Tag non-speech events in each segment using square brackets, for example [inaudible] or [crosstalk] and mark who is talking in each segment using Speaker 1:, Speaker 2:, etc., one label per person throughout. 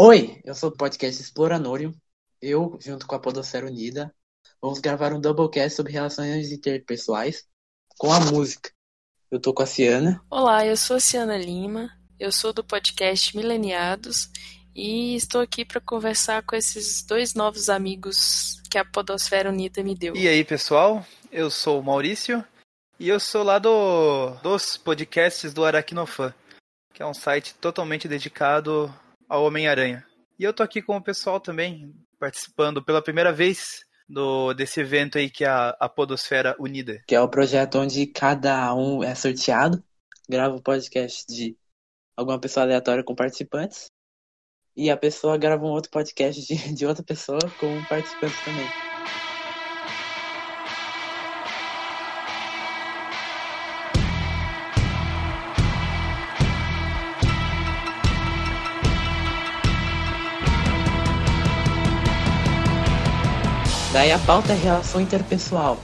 Speaker 1: Oi, eu sou do podcast Exploranorium. Eu, junto com a Podosfera Unida, vamos gravar um doublecast sobre relações interpessoais com a música. Eu tô com a Ciana.
Speaker 2: Olá, eu sou a Ciana Lima, eu sou do podcast Mileniados e estou aqui para conversar com esses dois novos amigos que a Podosfera Unida me deu.
Speaker 3: E aí, pessoal? Eu sou o Maurício e eu sou lá do, dos podcasts do Aracnofan, que é um site totalmente dedicado ao Homem-Aranha. E eu tô aqui com o pessoal também, participando pela primeira vez do, desse evento aí que é a, a Podosfera Unida.
Speaker 1: Que é o projeto onde cada um é sorteado, grava o um podcast de alguma pessoa aleatória com participantes, e a pessoa grava um outro podcast de, de outra pessoa com participantes também. Daí a pauta é relação interpessoal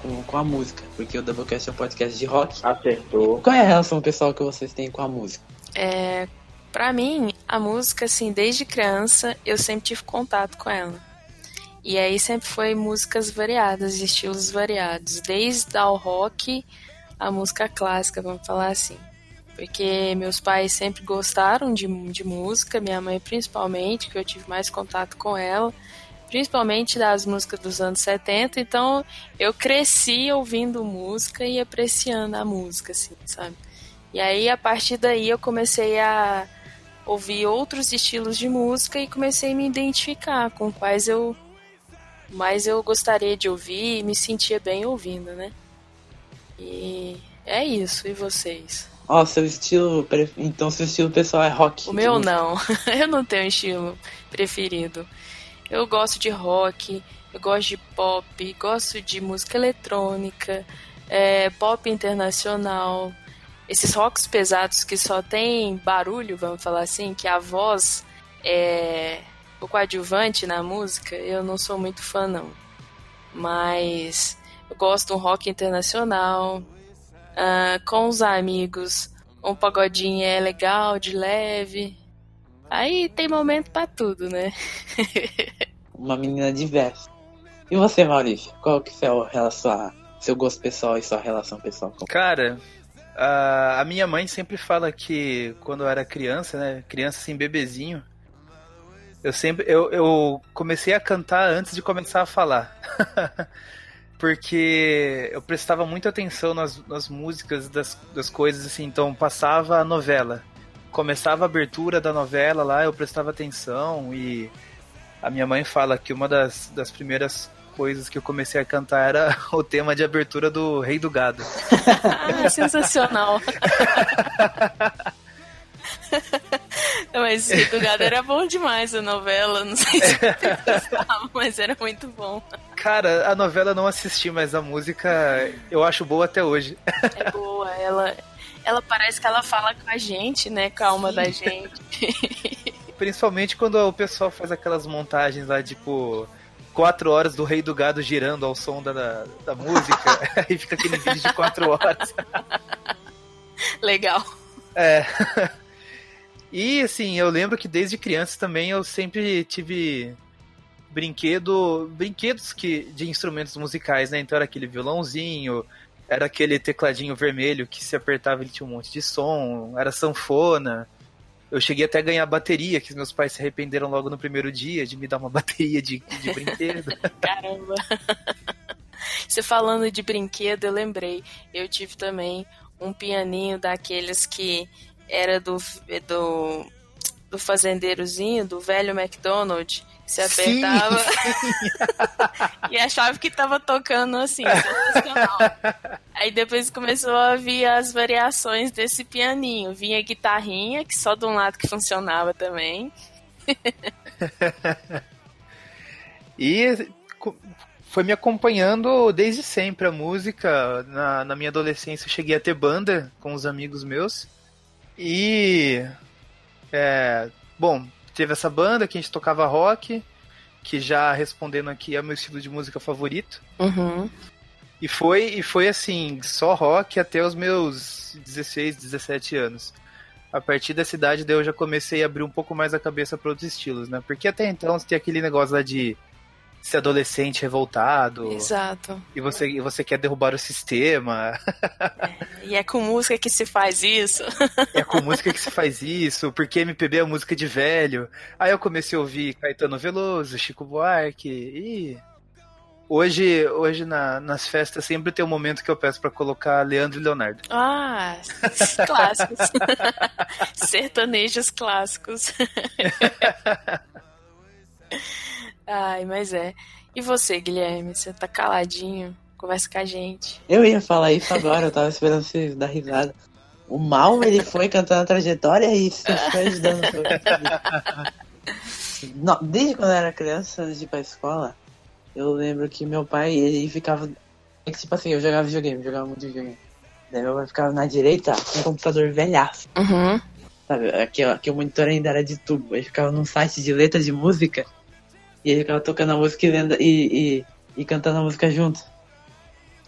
Speaker 1: com, com a música, porque o Doublecast é um podcast de rock.
Speaker 4: Acertou.
Speaker 1: Qual é a relação pessoal que vocês têm com a música?
Speaker 2: É, para mim, a música, assim, desde criança, eu sempre tive contato com ela. E aí sempre foi músicas variadas, estilos variados, desde ao rock a música clássica, vamos falar assim. Porque meus pais sempre gostaram de, de música, minha mãe principalmente, que eu tive mais contato com ela principalmente das músicas dos anos 70, então eu cresci ouvindo música e apreciando a música, assim, sabe? E aí, a partir daí, eu comecei a ouvir outros estilos de música e comecei a me identificar com quais eu mais eu gostaria de ouvir e me sentia bem ouvindo, né? E é isso, e vocês?
Speaker 1: Ó, oh, seu estilo. Então, seu estilo pessoal é rock.
Speaker 2: O meu não. [laughs] eu não tenho estilo preferido. Eu gosto de rock, eu gosto de pop, gosto de música eletrônica, é, pop internacional, esses rocks pesados que só tem barulho, vamos falar assim, que a voz é o coadjuvante na música, eu não sou muito fã não. Mas eu gosto de um rock internacional, uh, com os amigos, um pagodinho é legal, de leve, Aí tem momento para tudo, né?
Speaker 1: Uma menina diversa. E você, Maurício? Qual que é a relação, seu gosto pessoal e sua relação pessoal com
Speaker 3: Cara, a, a minha mãe sempre fala que quando eu era criança, né? Criança assim, bebezinho, eu sempre eu, eu comecei a cantar antes de começar a falar. [laughs] Porque eu prestava muita atenção nas, nas músicas das, das coisas, assim, então passava a novela começava a abertura da novela lá, eu prestava atenção e a minha mãe fala que uma das, das primeiras coisas que eu comecei a cantar era [laughs] o tema de abertura do Rei do Gado. [laughs]
Speaker 2: ah, sensacional. [laughs] mas Rei do Gado era bom demais a novela, não sei se gostava, mas era muito bom.
Speaker 3: Cara, a novela não assisti, mas a música eu acho boa até hoje.
Speaker 2: É boa, ela ela parece que ela fala com a gente, né? Com a alma Sim. da gente. [laughs]
Speaker 3: Principalmente quando o pessoal faz aquelas montagens lá, tipo, quatro horas do Rei do Gado girando ao som da, da, da música. [laughs] Aí fica aquele vídeo de quatro horas. [laughs]
Speaker 2: Legal.
Speaker 3: É. E assim, eu lembro que desde criança também eu sempre tive brinquedo, brinquedos que de instrumentos musicais, né? Então era aquele violãozinho, era aquele tecladinho vermelho que se apertava ele tinha um monte de som, era sanfona. Eu cheguei até a ganhar bateria, que meus pais se arrependeram logo no primeiro dia de me dar uma [laughs] bateria de, de brinquedo. [laughs]
Speaker 2: Caramba! Você falando de brinquedo, eu lembrei. Eu tive também um pianinho daqueles que era do, do, do fazendeirozinho, do velho McDonald's, se apertava [laughs] e achava que tava tocando assim, Aí depois começou a vir as variações desse pianinho. Vinha guitarrinha, que só de um lado que funcionava também. [laughs]
Speaker 3: e foi me acompanhando desde sempre a música. Na, na minha adolescência eu cheguei a ter banda com os amigos meus. E. É, bom, teve essa banda que a gente tocava rock, que já respondendo aqui é o meu estilo de música favorito.
Speaker 2: Uhum.
Speaker 3: E foi, e foi assim, só rock até os meus 16, 17 anos. a partir dessa idade daí eu já comecei a abrir um pouco mais a cabeça para outros estilos, né? Porque até então você tem aquele negócio lá de ser adolescente revoltado.
Speaker 2: Exato.
Speaker 3: E você, e você quer derrubar o sistema.
Speaker 2: É, e é com música que se faz isso. [laughs]
Speaker 3: é com música que se faz isso, porque MPB é música de velho. Aí eu comecei a ouvir Caetano Veloso, Chico Buarque e Hoje, hoje na, nas festas sempre tem um momento que eu peço para colocar Leandro e Leonardo.
Speaker 2: Ah, clássicos. [laughs] Sertanejos clássicos. [laughs] Ai, mas é. E você, Guilherme? Você tá caladinho? Conversa com a gente.
Speaker 1: Eu ia falar isso agora, eu tava esperando você dar risada. O mal, ele foi cantando a trajetória e você foi ajudando. Não, desde quando eu era criança, antes de ir pra escola, eu lembro que meu pai, ele ficava. É que, tipo assim, eu jogava videogame, jogava muito videogame. Daí meu pai ficava na direita com um computador velhaço.
Speaker 2: Uhum.
Speaker 1: Sabe, aqui, aqui o monitor ainda era de tubo. Ele ficava num site de letras de música e ele ficava tocando a música e, lendo, e, e, e cantando a música junto.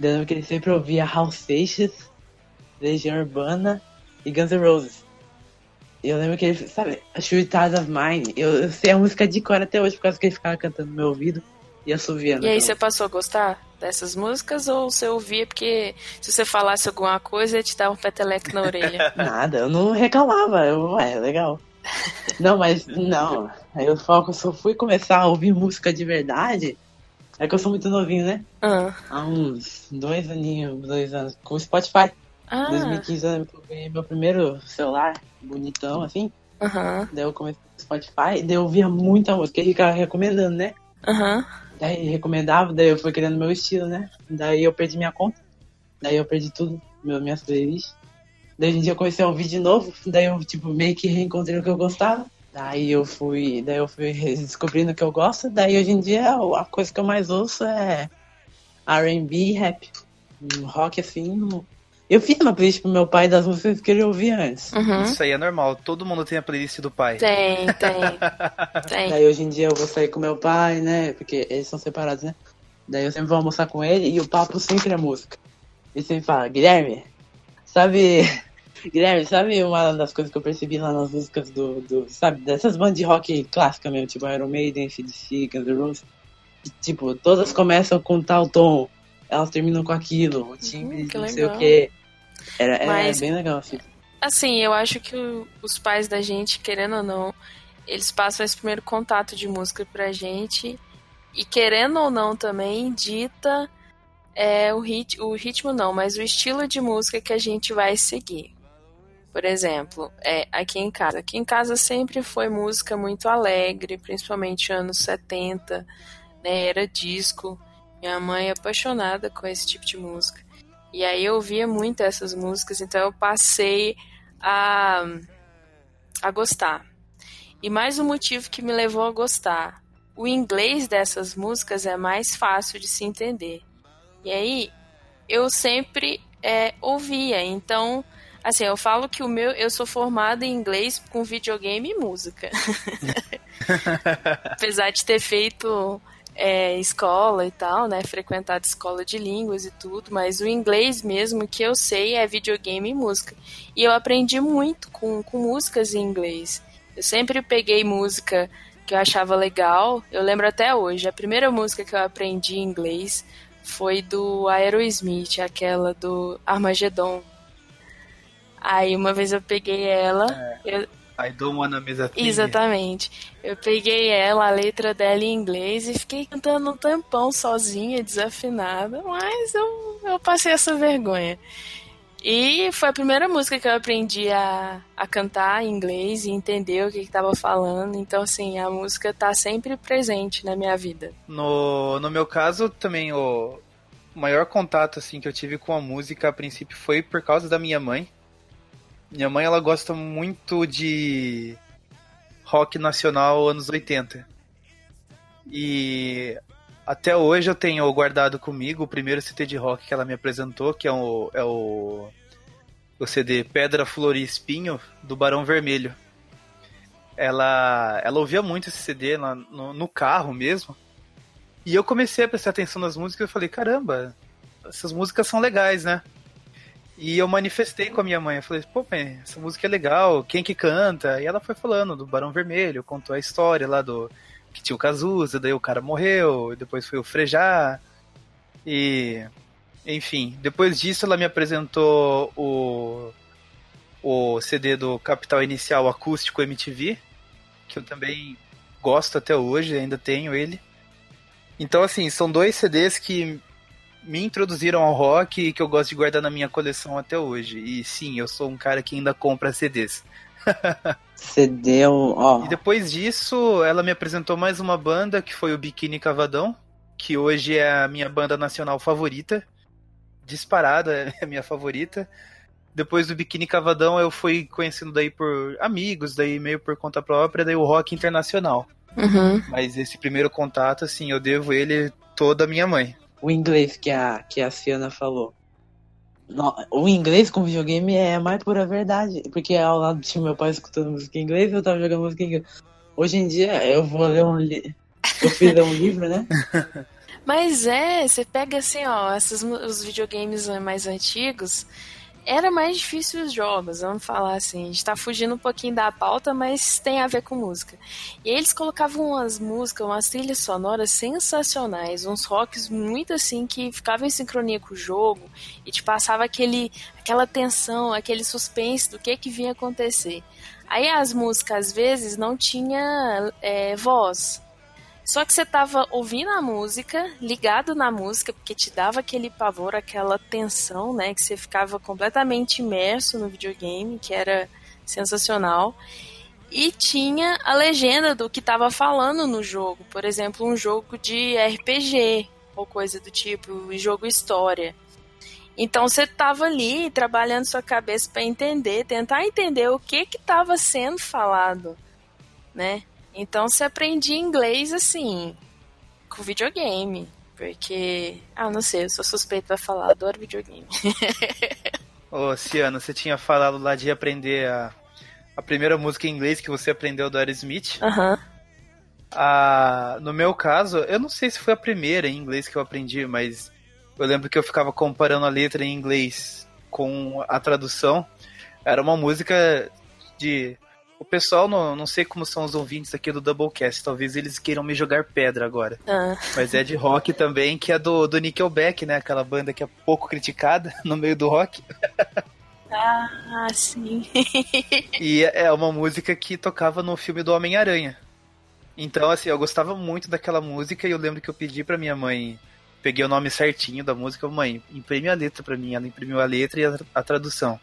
Speaker 1: Eu lembro que ele sempre ouvia House Seixas, Legião Urbana e Guns N' Roses. E eu lembro que ele, sabe, a Sweet of Mine, eu, eu sei a música de cor até hoje por causa que ele ficava cantando no meu ouvido e assoviando.
Speaker 2: E aí você passou a gostar dessas músicas ou você ouvia porque se você falasse alguma coisa ele te dava um peteleco na orelha? [laughs]
Speaker 1: Nada, eu não reclamava, eu, é legal. Não, mas não. Aí eu falo que eu só fui começar a ouvir música de verdade. É que eu sou muito novinho, né?
Speaker 2: Ah.
Speaker 1: Há uns dois aninhos, dois anos, com o Spotify.
Speaker 2: Ah.
Speaker 1: 2015 eu ganhei meu primeiro celular, bonitão, assim.
Speaker 2: Uhum.
Speaker 1: Daí eu comecei com o Spotify, daí eu ouvia muita música, ele ficava recomendando, né?
Speaker 2: Uhum.
Speaker 1: Daí recomendava, daí eu fui criando meu estilo, né? Daí eu perdi minha conta. Daí eu perdi tudo, meu, minhas playlists. Daí hoje em dia eu comecei a ouvir de novo, daí eu tipo meio que reencontrei o que eu gostava. Daí eu fui, daí eu fui descobrindo o que eu gosto, daí hoje em dia a coisa que eu mais ouço é R&B e rap. Rock assim, eu fiz uma playlist pro meu pai das músicas que ele ouvia antes.
Speaker 2: Uhum.
Speaker 3: Isso aí é normal, todo mundo tem a playlist do pai.
Speaker 2: Tem, [laughs] tem. tem.
Speaker 1: Daí hoje em dia eu vou sair com meu pai, né? Porque eles são separados, né? Daí eu sempre vou almoçar com ele e o papo sempre é música. Ele sempre fala, Guilherme, sabe. Guilherme, sabe uma das coisas que eu percebi lá nas músicas do. do sabe, dessas bandas de rock clássica mesmo, tipo Iron Maiden, CDC, Guns N' Roses. Tipo, todas começam com tal tom, elas terminam com aquilo, o timbre,
Speaker 2: Hum, que
Speaker 1: não sei
Speaker 2: legal.
Speaker 1: o que. Era, era
Speaker 2: Mas-
Speaker 1: bem legal, assim.
Speaker 2: Assim, eu acho que os pais da gente, querendo ou não, eles passam esse primeiro contato de música pra gente. E querendo ou não também, dita é, o, rit o ritmo não, mas o estilo de música que a gente vai seguir. Por exemplo, é, aqui em casa. Aqui em casa sempre foi música muito alegre, principalmente anos 70, né? Era disco. Minha mãe é apaixonada com esse tipo de música. E aí eu ouvia muito essas músicas, então eu passei a, a gostar. E mais um motivo que me levou a gostar. O inglês dessas músicas é mais fácil de se entender. E aí eu sempre é, ouvia. Então, assim, eu falo que o meu, eu sou formada em inglês com videogame e música. [laughs] Apesar de ter feito é, escola e tal, né? Frequentado escola de línguas e tudo, mas o inglês mesmo que eu sei é videogame e música. E eu aprendi muito com, com músicas em inglês. Eu sempre peguei música que eu achava legal. Eu lembro até hoje, a primeira música que eu aprendi em inglês foi do Aerosmith, aquela do Armageddon. Aí uma vez eu peguei ela, eu,
Speaker 3: I don't wanna miss a thing.
Speaker 2: Exatamente. Eu peguei ela, a letra dela em inglês, e fiquei cantando um tampão sozinha, desafinada, mas eu, eu passei essa vergonha. E foi a primeira música que eu aprendi a, a cantar em inglês e entender o que estava falando. Então, assim, a música tá sempre presente na minha vida.
Speaker 3: No, no meu caso, também o maior contato assim que eu tive com a música a princípio foi por causa da minha mãe. Minha mãe ela gosta muito de rock nacional anos 80. E até hoje eu tenho guardado comigo o primeiro CD de rock que ela me apresentou, que é o, é o, o CD Pedra, Flor e Espinho, do Barão Vermelho. Ela, ela ouvia muito esse CD lá no, no carro mesmo. E eu comecei a prestar atenção nas músicas e falei, caramba, essas músicas são legais, né? E eu manifestei com a minha mãe. Eu falei, pô, mãe, essa música é legal, quem que canta? E ela foi falando do Barão Vermelho, contou a história lá do. que tinha o Cazuza, daí o cara morreu, depois foi o Frejá. E. Enfim, depois disso ela me apresentou o. o CD do Capital Inicial Acústico MTV, que eu também gosto até hoje, ainda tenho ele. Então, assim, são dois CDs que me introduziram ao rock e que eu gosto de guardar na minha coleção até hoje. E sim, eu sou um cara que ainda compra CDs. [laughs]
Speaker 1: CD, ó.
Speaker 3: E depois disso, ela me apresentou mais uma banda que foi o Biquíni Cavadão, que hoje é a minha banda nacional favorita. Disparada, [laughs] é a minha favorita. Depois do Biquíni Cavadão, eu fui conhecendo daí por amigos, daí meio por conta própria, daí o rock internacional.
Speaker 2: Uhum.
Speaker 3: Mas esse primeiro contato, assim, eu devo ele toda a minha mãe
Speaker 1: o inglês que a, que a Fiona falou. No, o inglês com videogame é a mais pura verdade. Porque ao lado tinha meu pai escutando música em inglês eu tava jogando música em inglês. Hoje em dia eu vou ler um livro. Eu fiz um livro, né? [laughs]
Speaker 2: Mas é, você pega assim, ó, esses, os videogames mais antigos, era mais difícil os jogos, vamos falar assim. A gente tá fugindo um pouquinho da pauta, mas tem a ver com música. E eles colocavam umas músicas, umas trilhas sonoras sensacionais, uns rocks muito assim que ficavam em sincronia com o jogo e te passava aquele, aquela tensão, aquele suspense do que que vinha acontecer. Aí as músicas às vezes não tinha é, voz, só que você tava ouvindo a música, ligado na música, porque te dava aquele pavor, aquela tensão, né? Que você ficava completamente imerso no videogame, que era sensacional. E tinha a legenda do que tava falando no jogo. Por exemplo, um jogo de RPG, ou coisa do tipo, jogo história. Então você tava ali trabalhando sua cabeça para entender, tentar entender o que que estava sendo falado, né? Então você aprendia inglês assim, com videogame. Porque, ah, não sei, eu sou suspeito pra falar, adoro videogame. [laughs]
Speaker 3: Ô, Ciano, você tinha falado lá de aprender a, a primeira música em inglês que você aprendeu do Aerosmith.
Speaker 2: Aham. Uhum.
Speaker 3: Ah, no meu caso, eu não sei se foi a primeira em inglês que eu aprendi, mas eu lembro que eu ficava comparando a letra em inglês com a tradução. Era uma música de o pessoal, não, não sei como são os ouvintes aqui do Doublecast, talvez eles queiram me jogar pedra agora.
Speaker 2: Ah.
Speaker 3: Mas é de rock também, que é do, do Nickelback, né? Aquela banda que é pouco criticada [laughs] no meio do rock.
Speaker 2: Ah, sim. [laughs]
Speaker 3: e é uma música que tocava no filme do Homem-Aranha. Então, assim, eu gostava muito daquela música e eu lembro que eu pedi pra minha mãe, peguei o nome certinho da música, mãe, imprime a letra pra mim. Ela imprimiu a letra e a, a tradução.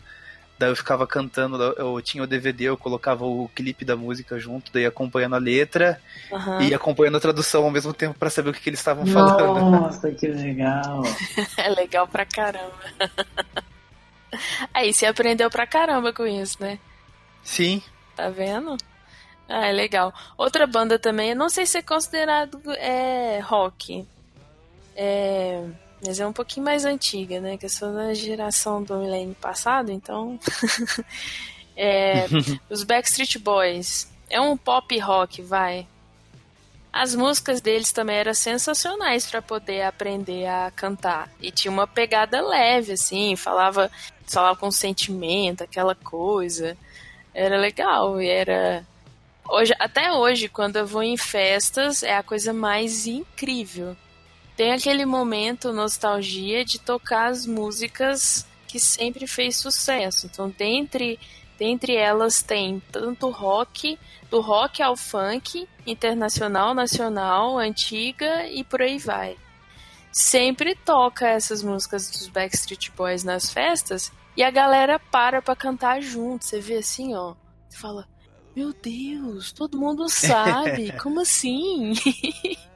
Speaker 3: Daí eu ficava cantando, eu tinha o DVD, eu colocava o clipe da música junto, daí acompanhando a letra
Speaker 2: uhum.
Speaker 3: e acompanhando a tradução ao mesmo tempo para saber o que, que eles estavam falando. [laughs]
Speaker 1: Nossa, que legal! [laughs]
Speaker 2: é legal pra caramba. [laughs] Aí você aprendeu pra caramba com isso, né?
Speaker 3: Sim.
Speaker 2: Tá vendo? Ah, é legal. Outra banda também, não sei se é considerado é, rock. É. Mas é um pouquinho mais antiga, né? Que eu sou da geração do milênio passado, então. [laughs] é, [laughs] os Backstreet Boys. É um pop rock, vai. As músicas deles também eram sensacionais para poder aprender a cantar. E tinha uma pegada leve, assim, falava, falava com sentimento, aquela coisa. Era legal, e era. Hoje, até hoje, quando eu vou em festas, é a coisa mais incrível tem aquele momento nostalgia de tocar as músicas que sempre fez sucesso. Então, dentre, dentre elas tem tanto rock, do rock ao funk, internacional, nacional, antiga e por aí vai. Sempre toca essas músicas dos Backstreet Boys nas festas e a galera para pra cantar junto. Você vê assim, ó. Você fala, meu Deus, todo mundo [laughs] sabe, como assim? [laughs]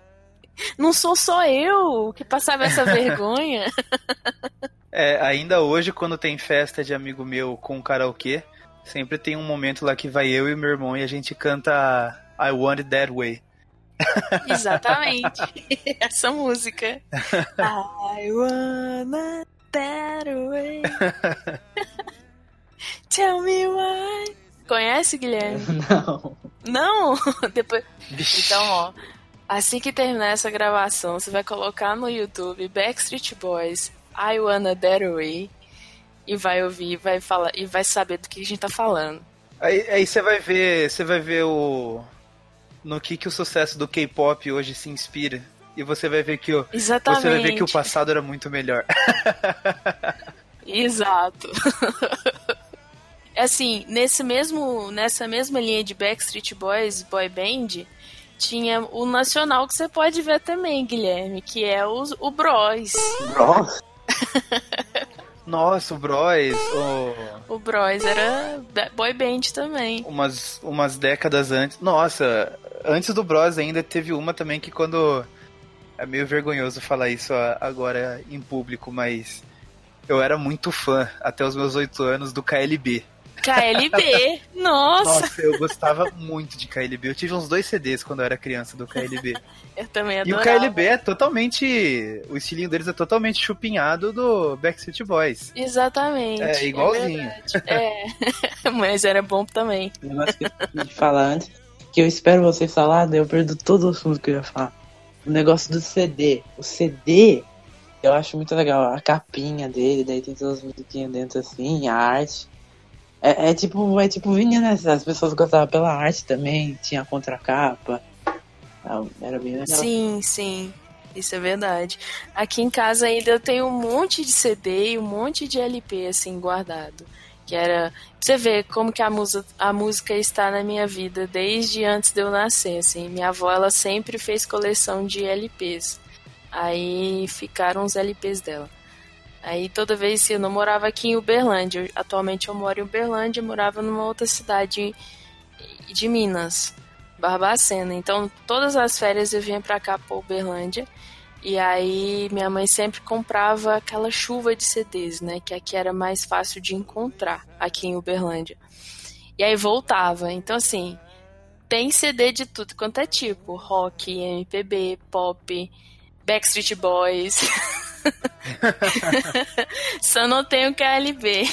Speaker 2: Não sou só eu que passava essa vergonha. [laughs]
Speaker 3: É, ainda hoje, quando tem festa de amigo meu com karaokê, sempre tem um momento lá que vai eu e meu irmão e a gente canta I Want It That Way. [laughs]
Speaker 2: Exatamente. [laughs] Essa música. I wanna that way. Tell me why. Conhece, Guilherme?
Speaker 1: Não.
Speaker 2: Não? Depois. Então, ó. Assim que terminar essa gravação, você vai colocar no YouTube Backstreet Boys I Wanna That Way e vai ouvir, vai falar e vai saber do que a gente tá falando.
Speaker 3: Aí, aí você vai ver, você vai ver o no que que o sucesso do K-pop hoje se inspira. E você vai ver que o
Speaker 2: Exatamente.
Speaker 3: você vai ver que o passado era muito melhor. [laughs]
Speaker 2: Exato. [laughs] assim, nesse mesmo, nessa mesma linha de Backstreet Boys, boy band, tinha o nacional que você pode ver também, Guilherme, que é o, o Bros.
Speaker 1: Bros? [laughs]
Speaker 3: Nossa, o Bros.
Speaker 2: O... o Bros era boy band também.
Speaker 3: Umas, umas décadas antes. Nossa, antes do Bros ainda teve uma também que quando. É meio vergonhoso falar isso agora em público, mas eu era muito fã, até os meus oito anos, do KLB.
Speaker 2: KLB, [laughs] nossa!
Speaker 3: Nossa, eu gostava muito de KLB. Eu tive uns dois CDs quando eu era criança do KLB. [laughs]
Speaker 2: eu também adorava.
Speaker 3: E o KLB é totalmente. O estilinho deles é totalmente chupinhado do Backstreet Boys.
Speaker 2: Exatamente.
Speaker 3: É igualzinho.
Speaker 2: É, é. [laughs] mas era bom também.
Speaker 1: O negócio que eu de falar antes, que eu espero vocês falar, daí eu perdo todo o assunto que eu ia falar. O negócio do CD. O CD eu acho muito legal a capinha dele, daí tem todas as musiquinhas dentro assim, a arte. É, é tipo, é tipo vinha, né? As pessoas gostavam pela arte também, tinha a contracapa. É, era bem legal.
Speaker 2: Sim, sim. Isso é verdade. Aqui em casa ainda eu tenho um monte de CD e um monte de LP assim guardado. Que era. Você vê como que a, musa, a música está na minha vida desde antes de eu nascer. Assim. Minha avó ela sempre fez coleção de LPs. Aí ficaram os LPs dela. Aí toda vez eu não morava aqui em Uberlândia, atualmente eu moro em Uberlândia, eu morava numa outra cidade de Minas, Barbacena. Então todas as férias eu vinha pra cá pra Uberlândia. E aí minha mãe sempre comprava aquela chuva de CDs, né? Que aqui era mais fácil de encontrar aqui em Uberlândia. E aí voltava. Então assim, tem CD de tudo quanto é tipo, rock, MPB, pop, Backstreet Boys. [laughs] [laughs] Só não tenho KLB.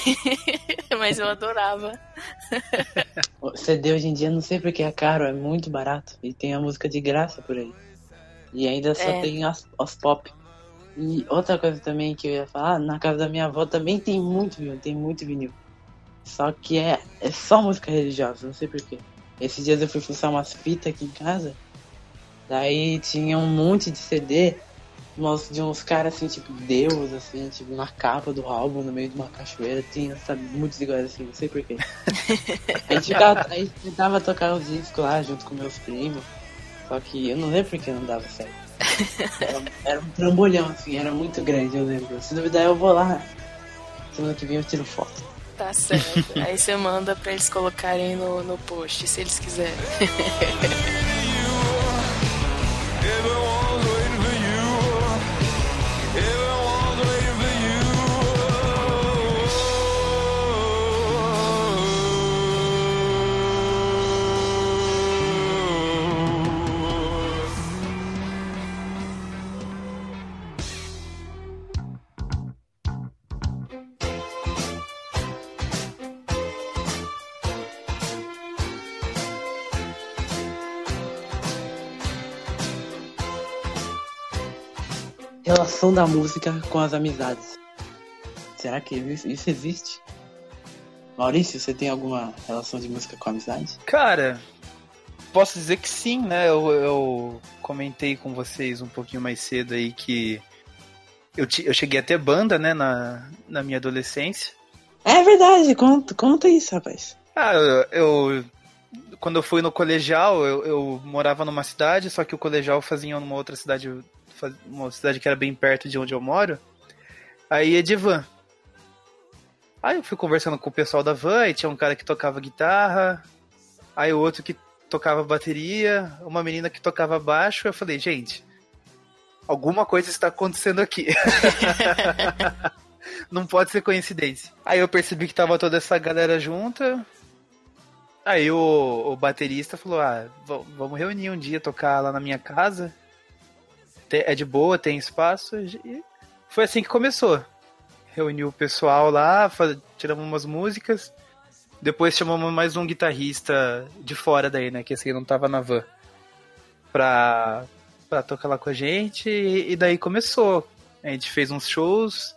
Speaker 2: [laughs] Mas eu adorava.
Speaker 1: O CD hoje em dia não sei porque é caro, é muito barato. E tem a música de graça por aí. E ainda só é. tem as, as pop. E outra coisa também que eu ia falar, na casa da minha avó também tem muito vinil, tem muito vinil. Só que é, é só música religiosa, não sei porquê. Esses dias eu fui fuçar umas fitas aqui em casa. Daí tinha um monte de CD de uns caras assim, tipo Deus, assim, tipo na capa do álbum, no meio de uma cachoeira. Tinha, sabe, muitos iguais assim, não sei porquê. [laughs] a, gente ficava, a gente tentava tocar os discos lá junto com meus primos. Só que eu não lembro porque não dava certo. Era, era um trambolhão, assim, era muito grande, eu lembro. Se duvidar, eu vou lá. Semana que vem eu tiro foto.
Speaker 2: Tá certo. Aí você manda pra eles colocarem no, no post, se eles quiserem. [laughs]
Speaker 1: Relação da música com as amizades. Será que isso existe? Maurício, você tem alguma relação de música com amizade?
Speaker 3: Cara, posso dizer que sim, né? Eu, eu comentei com vocês um pouquinho mais cedo aí que eu, eu cheguei a ter banda, né, na, na minha adolescência.
Speaker 1: É verdade, conta, conta isso, rapaz.
Speaker 3: Ah, eu, eu quando eu fui no colegial, eu, eu, morava numa cidade, só que o colegial fazia numa outra cidade uma cidade que era bem perto de onde eu moro. Aí é de van. Aí eu fui conversando com o pessoal da van, e tinha um cara que tocava guitarra, aí outro que tocava bateria, uma menina que tocava baixo. Eu falei, gente, alguma coisa está acontecendo aqui. [laughs] Não pode ser coincidência. Aí eu percebi que tava toda essa galera junta. Aí o, o baterista falou: Ah, vamos reunir um dia, tocar lá na minha casa é de boa, tem espaço. E foi assim que começou. Reuniu o pessoal lá, faz, tiramos umas músicas. Depois chamamos mais um guitarrista de fora daí, né? Que esse aí não tava na van. Pra, pra tocar lá com a gente. E, e daí começou. A gente fez uns shows.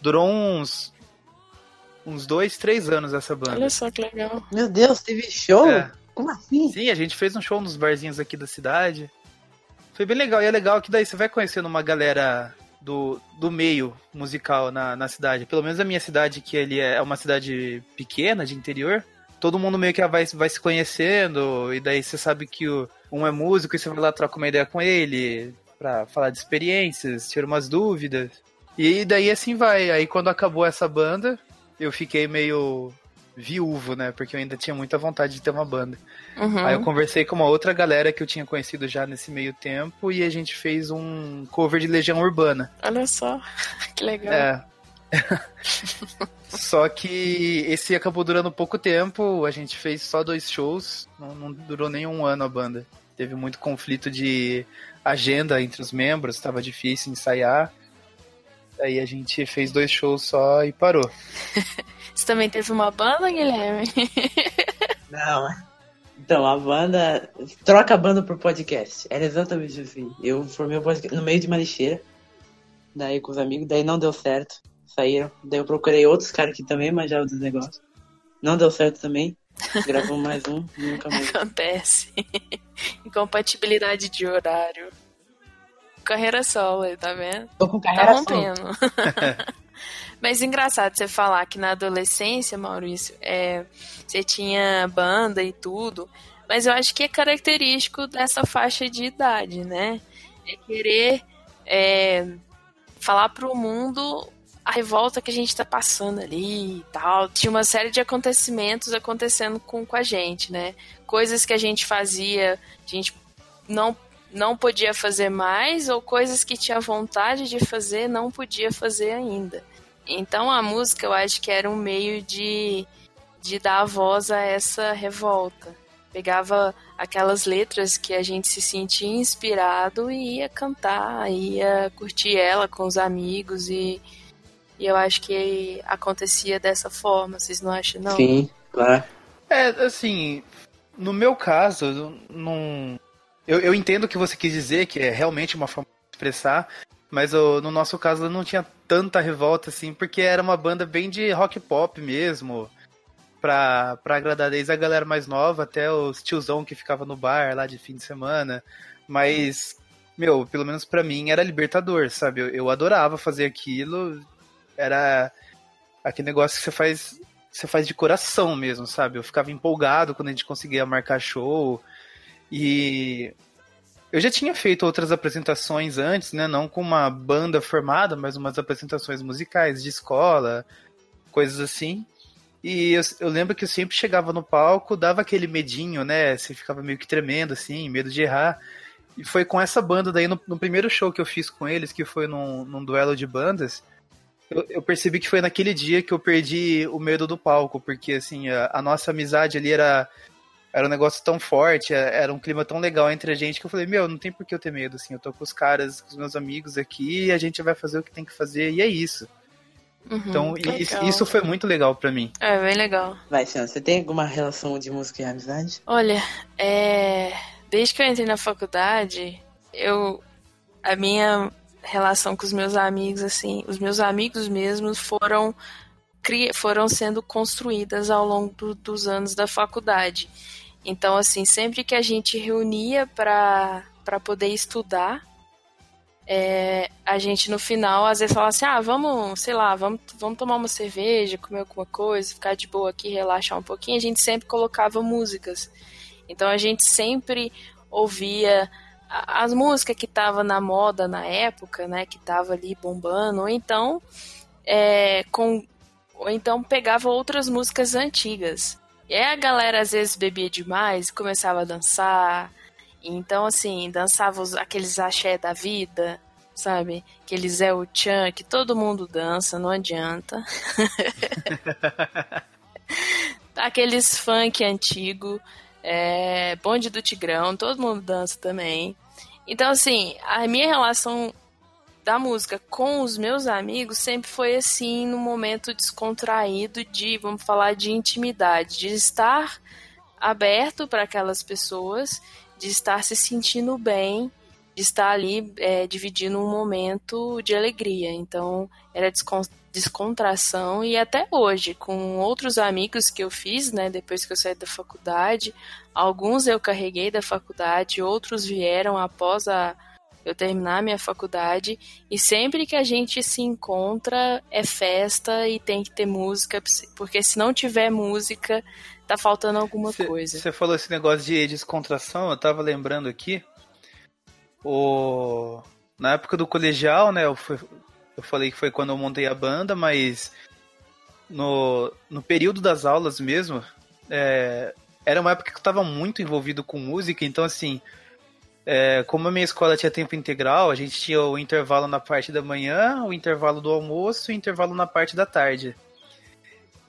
Speaker 3: Durou uns uns dois, três anos essa banda.
Speaker 2: Olha só que legal.
Speaker 1: Meu Deus, teve show?
Speaker 3: É.
Speaker 1: Como assim?
Speaker 3: Sim, a gente fez um show nos barzinhos aqui da cidade. Foi bem legal. E é legal que daí você vai conhecendo uma galera do, do meio musical na, na cidade. Pelo menos a minha cidade, que ele é uma cidade pequena, de interior. Todo mundo meio que vai, vai se conhecendo. E daí você sabe que o, um é músico e você vai lá trocar uma ideia com ele. Pra falar de experiências, tirar umas dúvidas. E daí assim vai. Aí quando acabou essa banda, eu fiquei meio viúvo, né? Porque eu ainda tinha muita vontade de ter uma banda.
Speaker 2: Uhum.
Speaker 3: Aí eu conversei com uma outra galera que eu tinha conhecido já nesse meio tempo e a gente fez um cover de Legião Urbana.
Speaker 2: Olha só, [laughs] que legal.
Speaker 3: É. [laughs] só que esse acabou durando pouco tempo, a gente fez só dois shows, não, não durou nem um ano a banda. Teve muito conflito de agenda entre os membros, estava difícil ensaiar. Aí a gente fez dois shows só e parou. [laughs]
Speaker 2: Você também teve uma banda, Guilherme? [laughs]
Speaker 1: Não, então, a banda. Troca a banda por podcast. Era exatamente assim. Eu formei o podcast no meio de uma lixeira. Daí com os amigos, daí não deu certo. Saíram. Daí eu procurei outros caras que também manjavam dos negócios. Não deu certo também. Gravou mais um, nunca mais. [laughs]
Speaker 2: Acontece. Incompatibilidade de horário. Carreira solo aí, tá vendo?
Speaker 1: Tô com
Speaker 2: Tá
Speaker 1: carreira solo.
Speaker 2: rompendo. [laughs] Mas engraçado você falar que na adolescência, Maurício, é, você tinha banda e tudo, mas eu acho que é característico dessa faixa de idade, né? É querer é, falar pro mundo a revolta que a gente tá passando ali e tal. Tinha uma série de acontecimentos acontecendo com, com a gente, né? Coisas que a gente fazia, a gente não não podia fazer mais ou coisas que tinha vontade de fazer não podia fazer ainda. Então a música eu acho que era um meio de, de dar voz a essa revolta. Pegava aquelas letras que a gente se sentia inspirado e ia cantar, ia curtir ela com os amigos e, e eu acho que acontecia dessa forma, vocês não acham não?
Speaker 1: Sim, claro.
Speaker 3: É, assim, no meu caso, não. Eu, eu entendo o que você quis dizer, que é realmente uma forma de expressar, mas eu, no nosso caso não tinha tanta revolta assim, porque era uma banda bem de rock pop mesmo, pra, pra agradar desde a galera mais nova até os tiozão que ficava no bar lá de fim de semana. Mas, meu, pelo menos pra mim era libertador, sabe? Eu, eu adorava fazer aquilo, era aquele negócio que você faz você faz de coração mesmo, sabe? Eu ficava empolgado quando a gente conseguia marcar show. E eu já tinha feito outras apresentações antes, né? Não com uma banda formada, mas umas apresentações musicais de escola, coisas assim. E eu, eu lembro que eu sempre chegava no palco, dava aquele medinho, né? Você ficava meio que tremendo, assim, medo de errar. E foi com essa banda daí, no, no primeiro show que eu fiz com eles, que foi num, num duelo de bandas, eu, eu, percebi que foi naquele dia que eu perdi o medo do palco, porque assim, a, a, nossa amizade ali era, era um negócio tão forte, era um clima tão legal entre a gente que eu falei, meu, não tem por que eu ter medo, assim, eu tô com os caras, com os meus amigos aqui, e a gente vai fazer o que tem que fazer, e é isso.
Speaker 2: Uhum,
Speaker 3: então, isso, isso, foi muito legal para mim.
Speaker 2: É, bem legal.
Speaker 1: Vai, Senhora, você tem alguma relação de música e amizade?
Speaker 2: Olha, é... desde que eu entrei na faculdade, eu... A minha relação com os meus amigos, assim, os meus amigos mesmos foram foram sendo construídas ao longo do, dos anos da faculdade. Então, assim, sempre que a gente reunia para poder estudar, é, a gente no final às vezes falava assim: ah, vamos, sei lá, vamos, vamos tomar uma cerveja, comer alguma coisa, ficar de boa aqui, relaxar um pouquinho. A gente sempre colocava músicas. Então a gente sempre ouvia as músicas que tava na moda na época, né, que tava ali bombando, ou então é, com ou então pegava outras músicas antigas. E aí a galera às vezes bebia demais, começava a dançar. Então assim, dançava os, aqueles axé da vida, sabe? Aqueles é o Chan que todo mundo dança, não adianta. [laughs] aqueles funk antigo, é, bonde do Tigrão, todo mundo dança também. Então, assim, a minha relação da música com os meus amigos sempre foi assim, num momento descontraído de, vamos falar, de intimidade, de estar aberto para aquelas pessoas, de estar se sentindo bem, de estar ali é, dividindo um momento de alegria. Então, era descontração e até hoje, com outros amigos que eu fiz, né, depois que eu saí da faculdade, alguns eu carreguei da faculdade, outros vieram após a eu terminar minha faculdade e sempre que a gente se encontra é festa e tem que ter música, porque se não tiver música, tá faltando alguma
Speaker 3: cê,
Speaker 2: coisa.
Speaker 3: Você falou esse negócio de descontração, eu tava lembrando aqui. O... Na época do colegial, né, eu, fui, eu falei que foi quando eu montei a banda, mas no, no período das aulas mesmo, é, era uma época que eu estava muito envolvido com música, então assim, é, como a minha escola tinha tempo integral, a gente tinha o intervalo na parte da manhã, o intervalo do almoço e o intervalo na parte da tarde.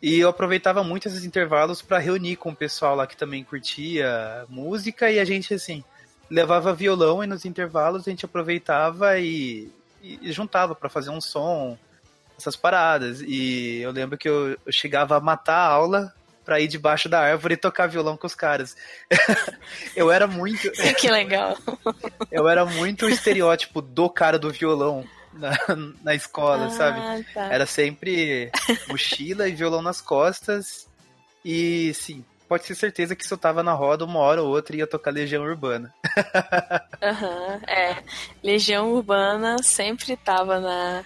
Speaker 3: E eu aproveitava muito esses intervalos para reunir com o pessoal lá que também curtia música e a gente assim levava violão e nos intervalos a gente aproveitava e e juntava para fazer um som, essas paradas. E eu lembro que eu, eu chegava a matar a aula pra ir debaixo da árvore e tocar violão com os caras. [laughs] eu era muito. [laughs]
Speaker 2: que legal.
Speaker 3: eu era muito o estereótipo do cara do violão na, na escola, ah, sabe? Tá. Era sempre mochila e violão nas costas. E sim, pode ter certeza que se eu tava na roda, uma hora ou outra ia tocar Legião Urbana. [laughs]
Speaker 2: Aham, uhum, é. Legião Urbana sempre tava na.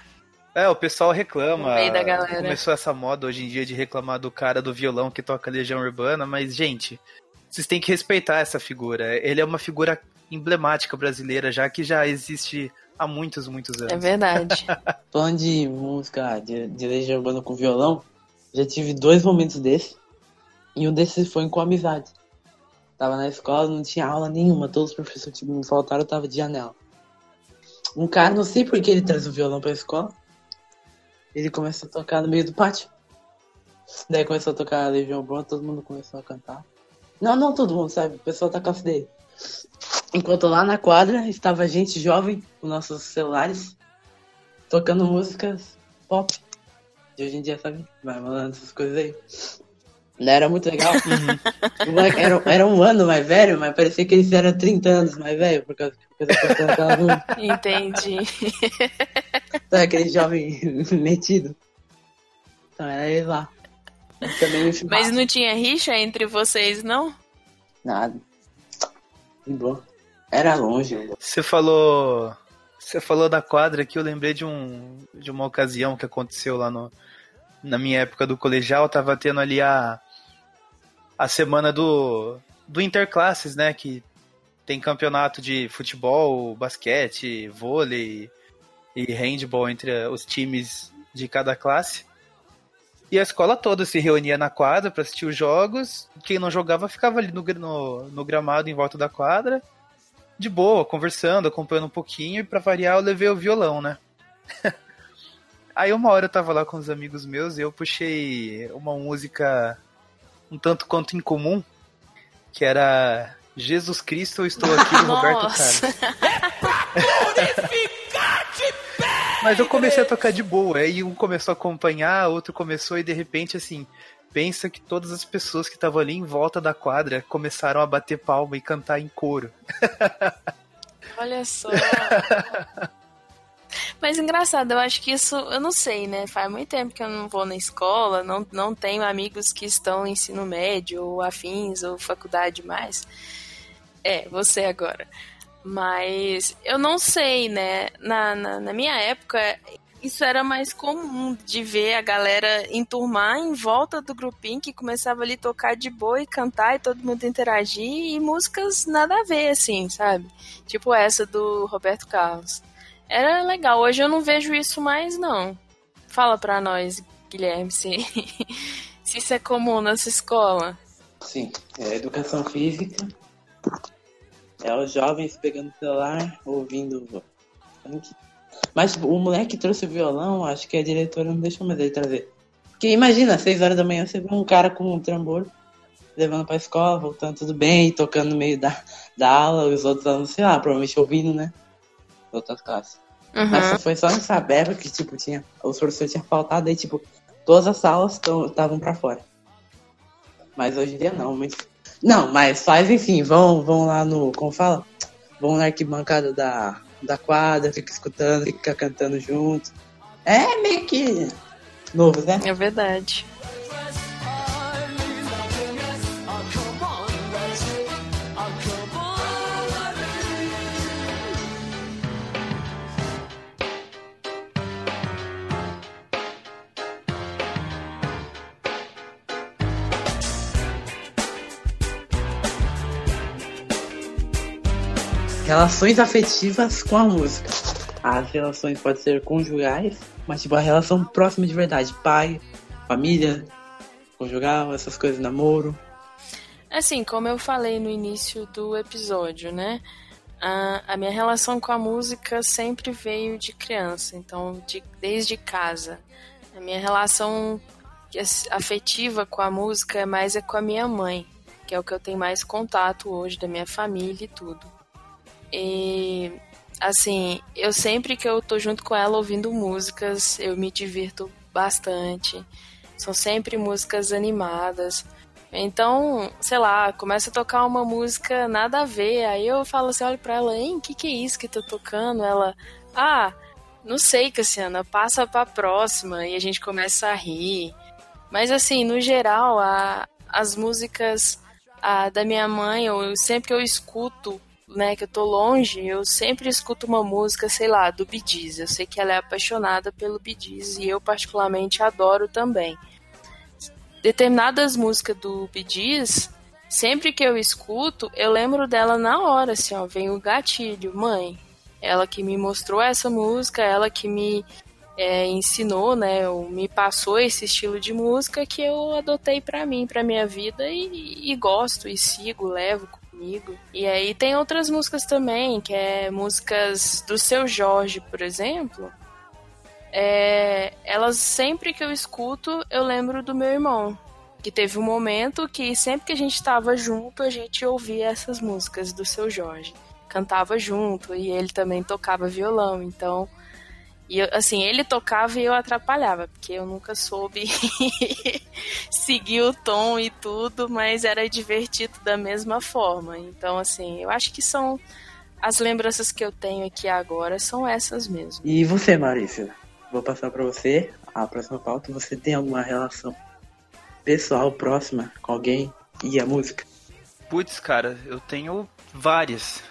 Speaker 3: É, o pessoal reclama. No meio da galera. Começou essa moda hoje em dia de reclamar do cara do violão que toca Legião Urbana, mas, gente, vocês têm que respeitar essa figura. Ele é uma figura emblemática brasileira, já que já existe há muitos, muitos anos.
Speaker 2: É verdade. [laughs]
Speaker 1: Falando de música de, de Legião Urbana com violão, já tive dois momentos desses. E um desses foi com amizade. Tava na escola, não tinha aula nenhuma, todos os professores que me faltaram tava de janela. Um cara, não sei por que ele traz o violão pra escola. Ele começou a tocar no meio do pátio. Daí começou a tocar a Legião Urbana, todo mundo começou a cantar. Não, não todo mundo, sabe? O pessoal tá com a dele. Enquanto lá na quadra estava gente jovem com nossos celulares tocando músicas pop. De hoje em dia, sabe? Vai mandando essas coisas aí. Não era muito legal. Uhum. Era, era um ano mais velho, mas parecia que eles eram 30 anos mais velho, por causa que
Speaker 2: tava... Entendi.
Speaker 1: Então, aquele jovem [laughs] metido. Então era ele lá.
Speaker 2: Mas não tinha rixa entre vocês, não?
Speaker 1: Nada. Que bom. Era longe.
Speaker 3: Você falou. Você falou da quadra que eu lembrei de um de uma ocasião que aconteceu lá no na minha época do colegial, tava tendo ali a a semana do, do Interclasses, né? Que tem campeonato de futebol, basquete, vôlei e handball entre os times de cada classe. E a escola toda se reunia na quadra para assistir os jogos. Quem não jogava ficava ali no, no, no, gramado em volta da quadra, de boa, conversando, acompanhando um pouquinho. E para variar, eu levei o violão, né? [laughs] Aí uma hora eu tava lá com os amigos meus e eu puxei uma música um tanto quanto incomum, que era Jesus Cristo, eu estou aqui, [laughs] do Roberto Carlos. Mas eu comecei a tocar de boa, aí um começou a acompanhar, outro começou e de repente, assim, pensa que todas as pessoas que estavam ali em volta da quadra começaram a bater palma e cantar em coro.
Speaker 2: Olha só. [laughs] Mas engraçado, eu acho que isso, eu não sei, né? Faz muito tempo que eu não vou na escola, não, não tenho amigos que estão em ensino médio, ou afins, ou faculdade mais. É, você agora. Mas eu não sei, né? Na, na, na minha época, isso era mais comum de ver a galera enturmar em volta do grupinho que começava ali tocar de boa e cantar e todo mundo interagir e músicas nada a ver, assim, sabe? Tipo essa do Roberto Carlos. Era legal. Hoje eu não vejo isso mais, não. Fala pra nós, Guilherme, se, [laughs] se isso é comum na sua escola.
Speaker 1: Sim, é educação física. É os jovens pegando o celular, ouvindo Mas tipo, o moleque trouxe o violão, acho que a diretora não deixou mais ele trazer. Porque imagina, às 6 horas da manhã você vê um cara com um trambolho levando pra escola, voltando tudo bem, tocando no meio da, da aula, os outros alunos, sei lá, provavelmente ouvindo, né? Outras classes. Uhum. Mas foi só nessa época que, tipo, tinha. Os professores tinham faltado, aí, tipo, todas as salas estavam para fora. Mas hoje em dia não, mas. Não, mas faz, enfim, vão, vão lá no. Como fala? Vão na arquibancada da, da quadra, fica escutando, fica cantando junto. É meio que novos, né?
Speaker 2: É verdade.
Speaker 1: Relações afetivas com a música. As relações podem ser conjugais, mas tipo a relação próxima de verdade. Pai, família, conjugal, essas coisas, namoro.
Speaker 2: Assim, como eu falei no início do episódio, né? A, a minha relação com a música sempre veio de criança, então de, desde casa. A minha relação afetiva com a música é mais é com a minha mãe, que é o que eu tenho mais contato hoje da minha família e tudo. E assim, eu sempre que eu tô junto com ela ouvindo músicas, eu me divirto bastante. São sempre músicas animadas. Então, sei lá, começa a tocar uma música nada a ver. Aí eu falo assim, olho pra ela, hein, que, que é isso que tá tocando? Ela, ah, não sei, Cassiana, passa pra próxima. E a gente começa a rir. Mas assim, no geral, a, as músicas a, da minha mãe, eu, sempre que eu escuto né, que eu tô longe, eu sempre escuto uma música, sei lá, do Bee. Eu sei que ela é apaixonada pelo Bee e eu particularmente adoro também. Determinadas músicas do Bee sempre que eu escuto, eu lembro dela na hora, assim, ó, vem o gatilho, mãe. Ela que me mostrou essa música, ela que me é, ensinou, né, ou me passou esse estilo de música que eu adotei para mim, para minha vida e, e gosto e sigo, levo comigo. E aí tem outras músicas também, que é músicas do seu Jorge, por exemplo. É, elas sempre que eu escuto, eu lembro do meu irmão. Que teve um momento que sempre que a gente estava junto, a gente ouvia essas músicas do seu Jorge. Cantava junto e ele também tocava violão, então e assim, ele tocava e eu atrapalhava, porque eu nunca soube [laughs] seguir o tom e tudo, mas era divertido da mesma forma. Então, assim, eu acho que são as lembranças que eu tenho aqui agora são essas mesmo.
Speaker 1: E você, Marícia? Vou passar para você a próxima pauta. Você tem alguma relação pessoal próxima com alguém e a música?
Speaker 3: Putz, cara, eu tenho várias.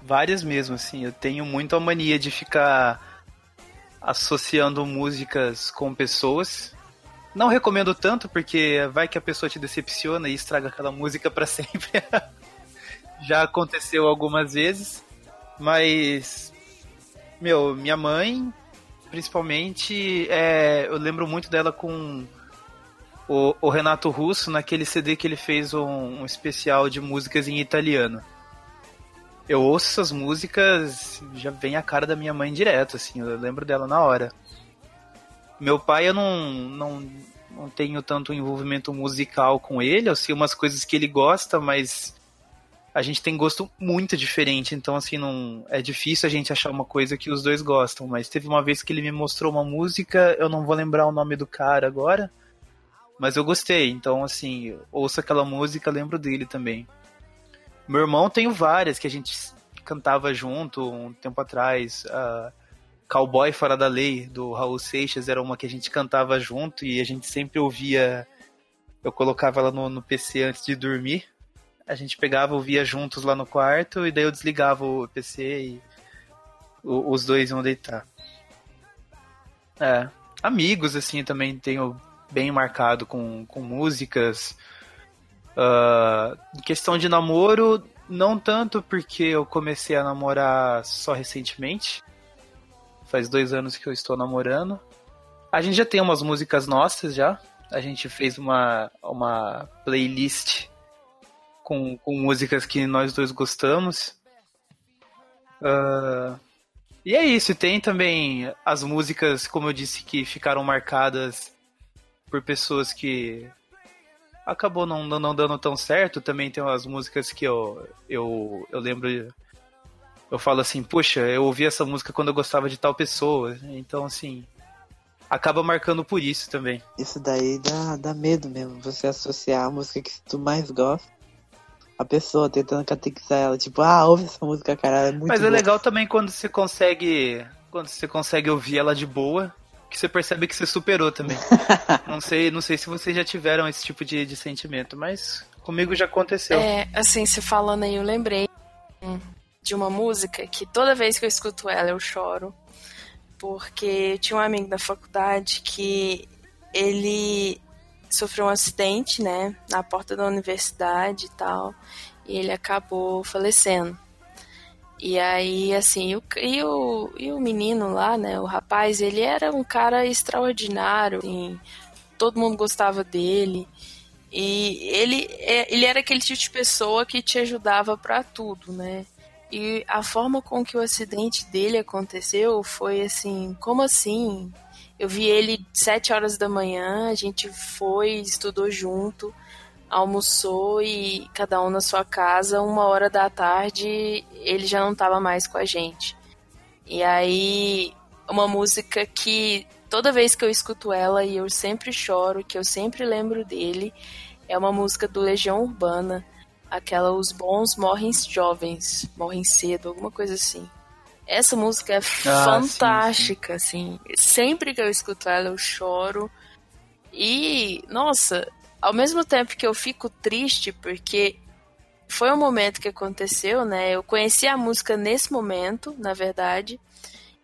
Speaker 3: Várias mesmo, assim. Eu tenho muito a mania de ficar associando músicas com pessoas. Não recomendo tanto, porque vai que a pessoa te decepciona e estraga aquela música para [laughs] sempre. Já aconteceu algumas vezes, mas meu, minha mãe, principalmente, é, eu lembro muito dela com o, o, Renato Russo naquele CD que ele fez um, um especial de músicas em italiano eu ouço essas músicas, já vem a cara da minha mãe direto, assim, eu lembro dela na hora. Meu pai, eu não, não, não tenho tanto envolvimento musical com ele, eu sei umas coisas que ele gosta, mas a gente tem gosto muito diferente, então assim, não é difícil a gente achar uma coisa que os dois gostam, mas teve uma vez que ele me mostrou uma música, eu não vou lembrar o nome do cara agora, mas eu gostei, então assim, ouço aquela música, lembro dele também. Meu irmão tem várias que a gente cantava junto um tempo atrás. Uh, Cowboy Fora da Lei, do Raul Seixas, era uma que a gente cantava junto e a gente sempre ouvia. Eu colocava ela no, no PC antes de dormir. A gente pegava, ouvia juntos lá no quarto e daí eu desligava o PC e o, os dois iam deitar. É. Amigos, assim, também tenho bem marcado com, com músicas. Uh, questão de namoro, não tanto porque eu comecei a namorar só recentemente. Faz dois anos que eu estou namorando. A gente já tem umas músicas nossas já. A gente fez uma, uma playlist com, com músicas que nós dois gostamos. Uh, e é isso. Tem também as músicas, como eu disse, que ficaram marcadas por pessoas que acabou não, não dando tão certo. Também tem umas músicas que eu, eu, eu lembro. Eu falo assim, puxa, eu ouvi essa música quando eu gostava de tal pessoa. Então, assim, acaba marcando por isso também.
Speaker 1: Isso daí dá, dá medo mesmo, você associar a música que tu mais gosta. A pessoa tentando catequizar ela, tipo, ah, ouve essa música, cara, é muito
Speaker 3: Mas
Speaker 1: boa.
Speaker 3: é legal também quando você consegue. Quando você consegue ouvir ela de boa, que você percebe que você superou também. [laughs] não sei, não sei se vocês já tiveram esse tipo de, de sentimento, mas comigo já aconteceu.
Speaker 2: É, assim, se falando aí, eu lembrei de uma música que toda vez que eu escuto ela eu choro. Porque tinha um amigo da faculdade que ele sofreu um acidente, né, na porta da universidade e tal, e ele acabou falecendo. E aí, assim, o, e, o, e o menino lá, né, o rapaz, ele era um cara extraordinário, assim, todo mundo gostava dele. E ele, é, ele era aquele tipo de pessoa que te ajudava para tudo, né? E a forma com que o acidente dele aconteceu foi assim, como assim? Eu vi ele sete horas da manhã, a gente foi, estudou junto, almoçou e cada um na sua casa, uma hora da tarde ele já não estava mais com a gente. E aí, uma música que toda vez que eu escuto ela e eu sempre choro, que eu sempre lembro dele, é uma música do Legião Urbana, aquela Os Bons Morrem Jovens, Morrem Cedo, alguma coisa assim. Essa música é ah, fantástica, sim, sim. assim. Sempre que eu escuto ela, eu choro. E, nossa, ao mesmo tempo que eu fico triste, porque foi um momento que aconteceu, né? Eu conheci a música nesse momento, na verdade.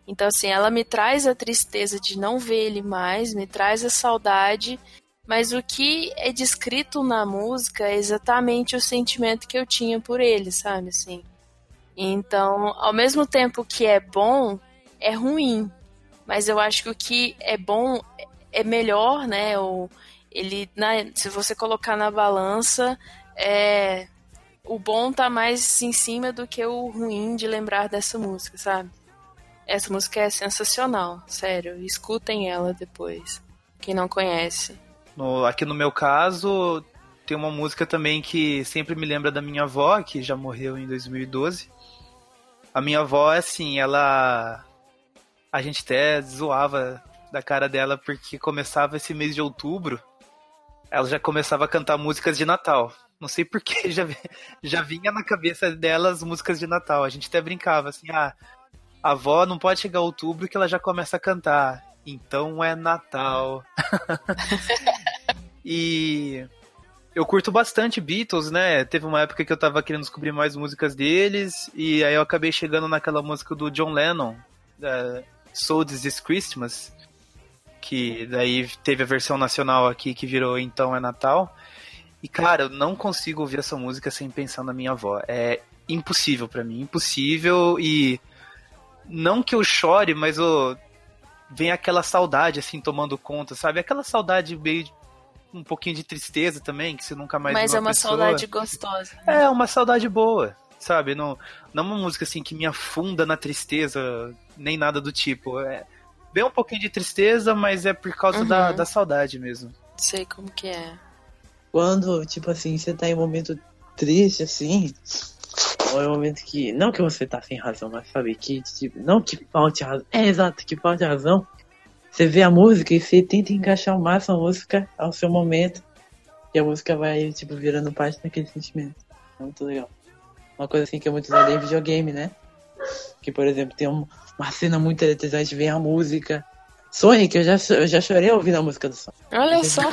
Speaker 2: Então, assim, ela me traz a tristeza de não ver ele mais, me traz a saudade, mas o que é descrito na música é exatamente o sentimento que eu tinha por ele, sabe? Assim. Então, ao mesmo tempo que é bom, é ruim. Mas eu acho que o que é bom é melhor, né? Ou ele, na, se você colocar na balança, é, o bom tá mais em cima do que o ruim de lembrar dessa música, sabe? Essa música é sensacional, sério. Escutem ela depois. Quem não conhece.
Speaker 3: No, aqui no meu caso, tem uma música também que sempre me lembra da minha avó, que já morreu em 2012. A minha avó, assim, ela. A gente até zoava da cara dela porque começava esse mês de outubro, ela já começava a cantar músicas de Natal. Não sei porquê, [laughs] já, já vinha na cabeça dela as músicas de Natal. A gente até brincava assim: ah, a avó não pode chegar outubro que ela já começa a cantar. Então é Natal. [laughs] e eu curto bastante Beatles, né? Teve uma época que eu tava querendo descobrir mais músicas deles, e aí eu acabei chegando naquela música do John Lennon, da Soul This Christmas, que daí teve a versão nacional aqui que virou Então é Natal. E cara, eu não consigo ouvir essa música sem pensar na minha avó. É impossível para mim, impossível e não que eu chore, mas oh, vem aquela saudade assim tomando conta, sabe? Aquela saudade meio um pouquinho de tristeza também, que você nunca mais
Speaker 2: Mas
Speaker 3: é
Speaker 2: uma
Speaker 3: pessoa.
Speaker 2: saudade gostosa. Né?
Speaker 3: É, uma saudade boa, sabe? Não, não uma música assim que me afunda na tristeza, nem nada do tipo. É bem um pouquinho de tristeza, mas é por causa uhum. da, da saudade mesmo.
Speaker 2: Sei como que é.
Speaker 1: Quando, tipo assim, você tá em um momento triste, assim, ou é um momento que. Não que você tá sem razão, mas sabe, que tipo, não que falte razão. É exato, que falte razão você vê a música e você tenta encaixar o máximo a música ao seu momento. E a música vai, tipo, virando parte daquele sentimento. É muito legal. Uma coisa assim que é muito usada em videogame, né? Que, por exemplo, tem um, uma cena muito eletrizante, vem a música. Sonic, eu já, eu já chorei ouvindo a música do Sonic.
Speaker 2: Olha só! [laughs]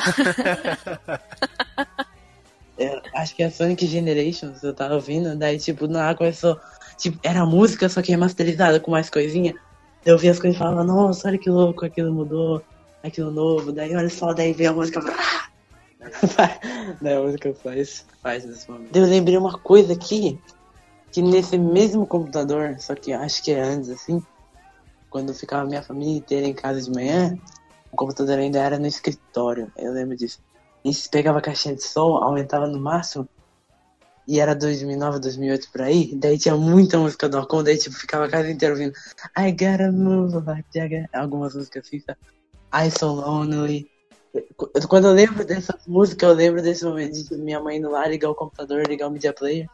Speaker 1: é, acho que é Sonic Generations, eu tava ouvindo, daí, tipo, na começou. Tipo, era a música, só que remasterizada com mais coisinha. Eu vi as coisas e falava, nossa, olha que louco, aquilo mudou, aquilo novo, daí olha só, daí vem a música. [laughs] daí a música faz, faz nesse momento. Eu lembrei uma coisa aqui, que nesse mesmo computador, só que acho que é antes assim, quando ficava minha família inteira em casa de manhã, o computador ainda era no escritório, eu lembro disso. E se pegava a caixinha de som, aumentava no máximo, e era 2009, 2008 por aí, daí tinha muita música do Alcon, daí tipo, ficava a casa inteira ouvindo I gotta move like Jagger, algumas músicas assim, I So Lonely. Quando eu lembro dessas músicas, eu lembro desse momento de minha mãe indo lá, ligar o computador, ligar o media player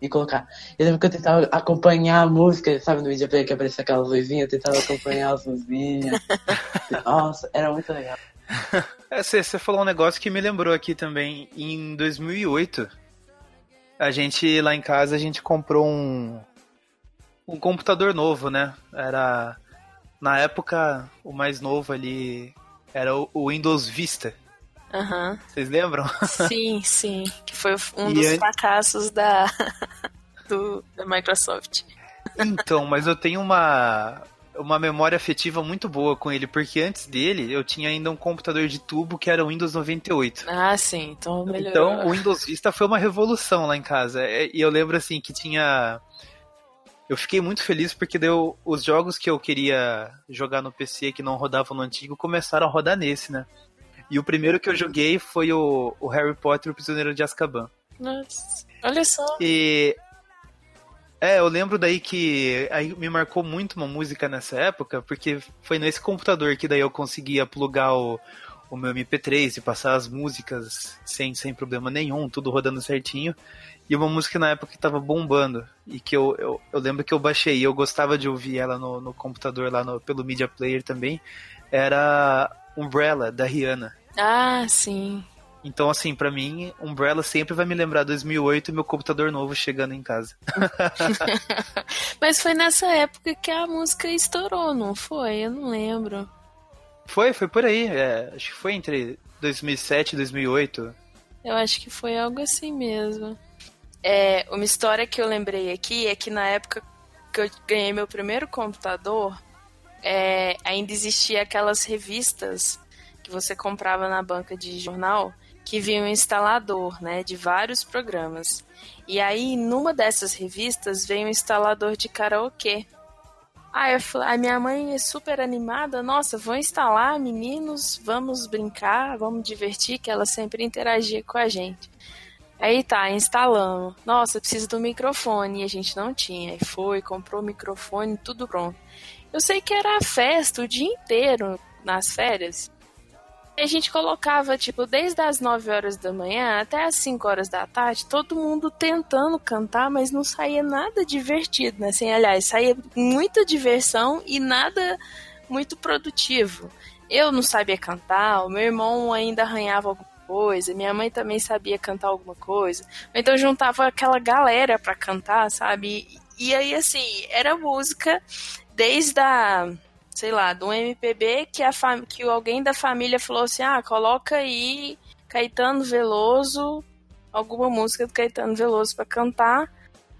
Speaker 1: e colocar. Eu lembro que eu tentava acompanhar a música, sabe, no media player que aparecia aquela luzinha, eu tentava acompanhar as luzinhas. [laughs] Nossa, era muito legal.
Speaker 3: Você é, falou um negócio que me lembrou aqui também. Em 2008, a gente, lá em casa, a gente comprou um, um computador novo, né? Era Na época, o mais novo ali era o Windows Vista.
Speaker 2: Uhum.
Speaker 3: Vocês lembram? [laughs]
Speaker 2: Sim, sim. Que foi um e dos an... fracassos da, [laughs] do, da Microsoft.
Speaker 3: Então, mas eu tenho uma, uma memória afetiva muito boa com ele, porque antes dele eu tinha ainda um computador de tubo que era o Windows 98.
Speaker 2: Ah, sim, então melhorou.
Speaker 3: Então o Windows Vista foi uma revolução lá em casa. É, e eu lembro assim que tinha. Eu fiquei muito feliz porque deu os jogos que eu queria jogar no PC que não rodavam no antigo começaram a rodar nesse, né? E o primeiro que eu joguei foi o, o Harry Potter e o Prisioneiro de Azkaban.
Speaker 2: Nossa, olha só.
Speaker 3: E é, eu lembro daí que aí me marcou muito uma música nessa época, porque foi nesse computador que daí eu conseguia plugar o, o meu MP3 e passar as músicas sem, sem problema nenhum, tudo rodando certinho. E uma música na época que tava bombando, e que eu, eu, eu lembro que eu baixei, e eu gostava de ouvir ela no, no computador lá no, pelo Media Player também, era Umbrella, da Rihanna.
Speaker 2: Ah, sim.
Speaker 3: Então, assim, para mim, Umbrella sempre vai me lembrar 2008 e meu computador novo chegando em casa. [laughs]
Speaker 2: Mas foi nessa época que a música estourou, não foi? Eu não lembro.
Speaker 3: Foi, foi por aí. É, acho que foi entre 2007 e 2008.
Speaker 2: Eu acho que foi algo assim mesmo. É, uma história que eu lembrei aqui é que na época que eu ganhei meu primeiro computador, é, ainda existia aquelas revistas que você comprava na banca de jornal que vinha um instalador, né, de vários programas. E aí, numa dessas revistas, veio um instalador de karaokê. Aí a minha mãe é super animada, nossa, vou instalar, meninos, vamos brincar, vamos divertir, que ela sempre interagia com a gente. Aí tá, instalamos. Nossa, preciso do microfone, e a gente não tinha. Aí foi, comprou o microfone, tudo pronto. Eu sei que era a festa o dia inteiro nas férias a gente colocava, tipo, desde as 9 horas da manhã até as 5 horas da tarde, todo mundo tentando cantar, mas não saía nada divertido, né? Assim, aliás, saía muita diversão e nada muito produtivo. Eu não sabia cantar, o meu irmão ainda arranhava alguma coisa, minha mãe também sabia cantar alguma coisa. Então juntava aquela galera para cantar, sabe? E, e aí, assim, era música desde a sei lá, de um MPB que, a que alguém da família falou assim: ah, coloca aí Caetano Veloso, alguma música do Caetano Veloso para cantar,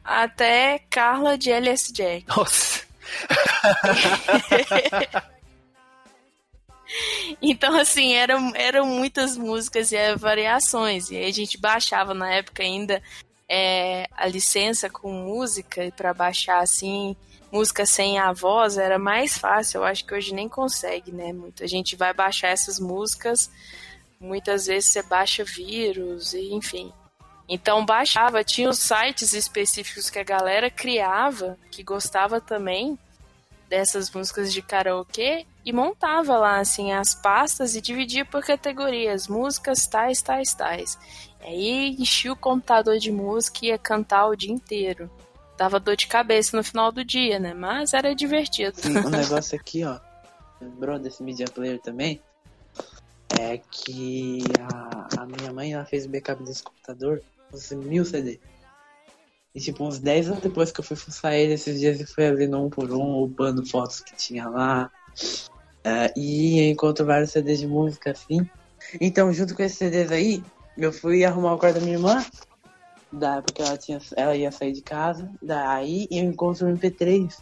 Speaker 2: até Carla de LS Jack. [laughs]
Speaker 3: Nossa! [laughs]
Speaker 2: então, assim, eram, eram muitas músicas e variações. E aí a gente baixava na época ainda é, a licença com música para baixar assim música sem a voz era mais fácil. Eu acho que hoje nem consegue, né? Muita gente vai baixar essas músicas, muitas vezes você baixa vírus, e enfim. Então baixava, tinha os sites específicos que a galera criava, que gostava também dessas músicas de karaokê e montava lá assim as pastas e dividia por categorias, músicas tais, tais, tais. Aí enchia o computador de música e ia cantar o dia inteiro dava dor de cabeça no final do dia, né? Mas era divertido.
Speaker 1: Sim, um [laughs] negócio aqui, ó. Lembrou desse Media Player também? É que a, a minha mãe ela fez o backup desse computador, uns mil CD. E tipo, uns 10 anos depois que eu fui fuçar ele, esses dias eu fui abrindo um por um, upando fotos que tinha lá. Uh, e eu encontro vários CDs de música assim. Então, junto com esses CDs aí, eu fui arrumar o quarto da minha irmã da, porque ela, tinha, ela ia sair de casa. Daí eu encontro o MP3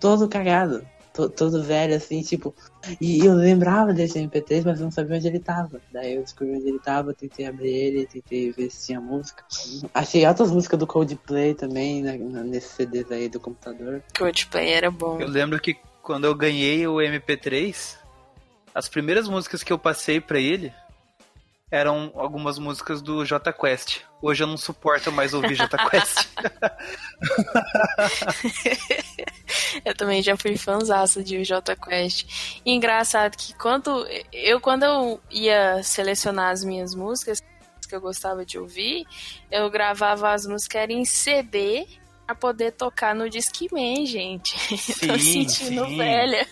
Speaker 1: todo cagado, to, todo velho, assim, tipo. E eu lembrava desse MP3, mas não sabia onde ele tava. Daí eu descobri onde ele tava, tentei abrir ele, tentei ver se tinha música. Achei outras músicas do Coldplay também, né, nesses CDs aí do computador.
Speaker 2: Coldplay era bom.
Speaker 3: Eu lembro que quando eu ganhei o MP3, as primeiras músicas que eu passei para ele eram algumas músicas do J Quest. Hoje eu não suporto mais ouvir J Quest. [laughs]
Speaker 2: eu também já fui fãzaça de J Quest. E engraçado que quando eu quando eu ia selecionar as minhas músicas que eu gostava de ouvir, eu gravava as músicas em CD pra poder tocar no Discman, gente. [laughs]
Speaker 3: Sim,
Speaker 2: Tô sentindo
Speaker 3: sim.
Speaker 2: velha.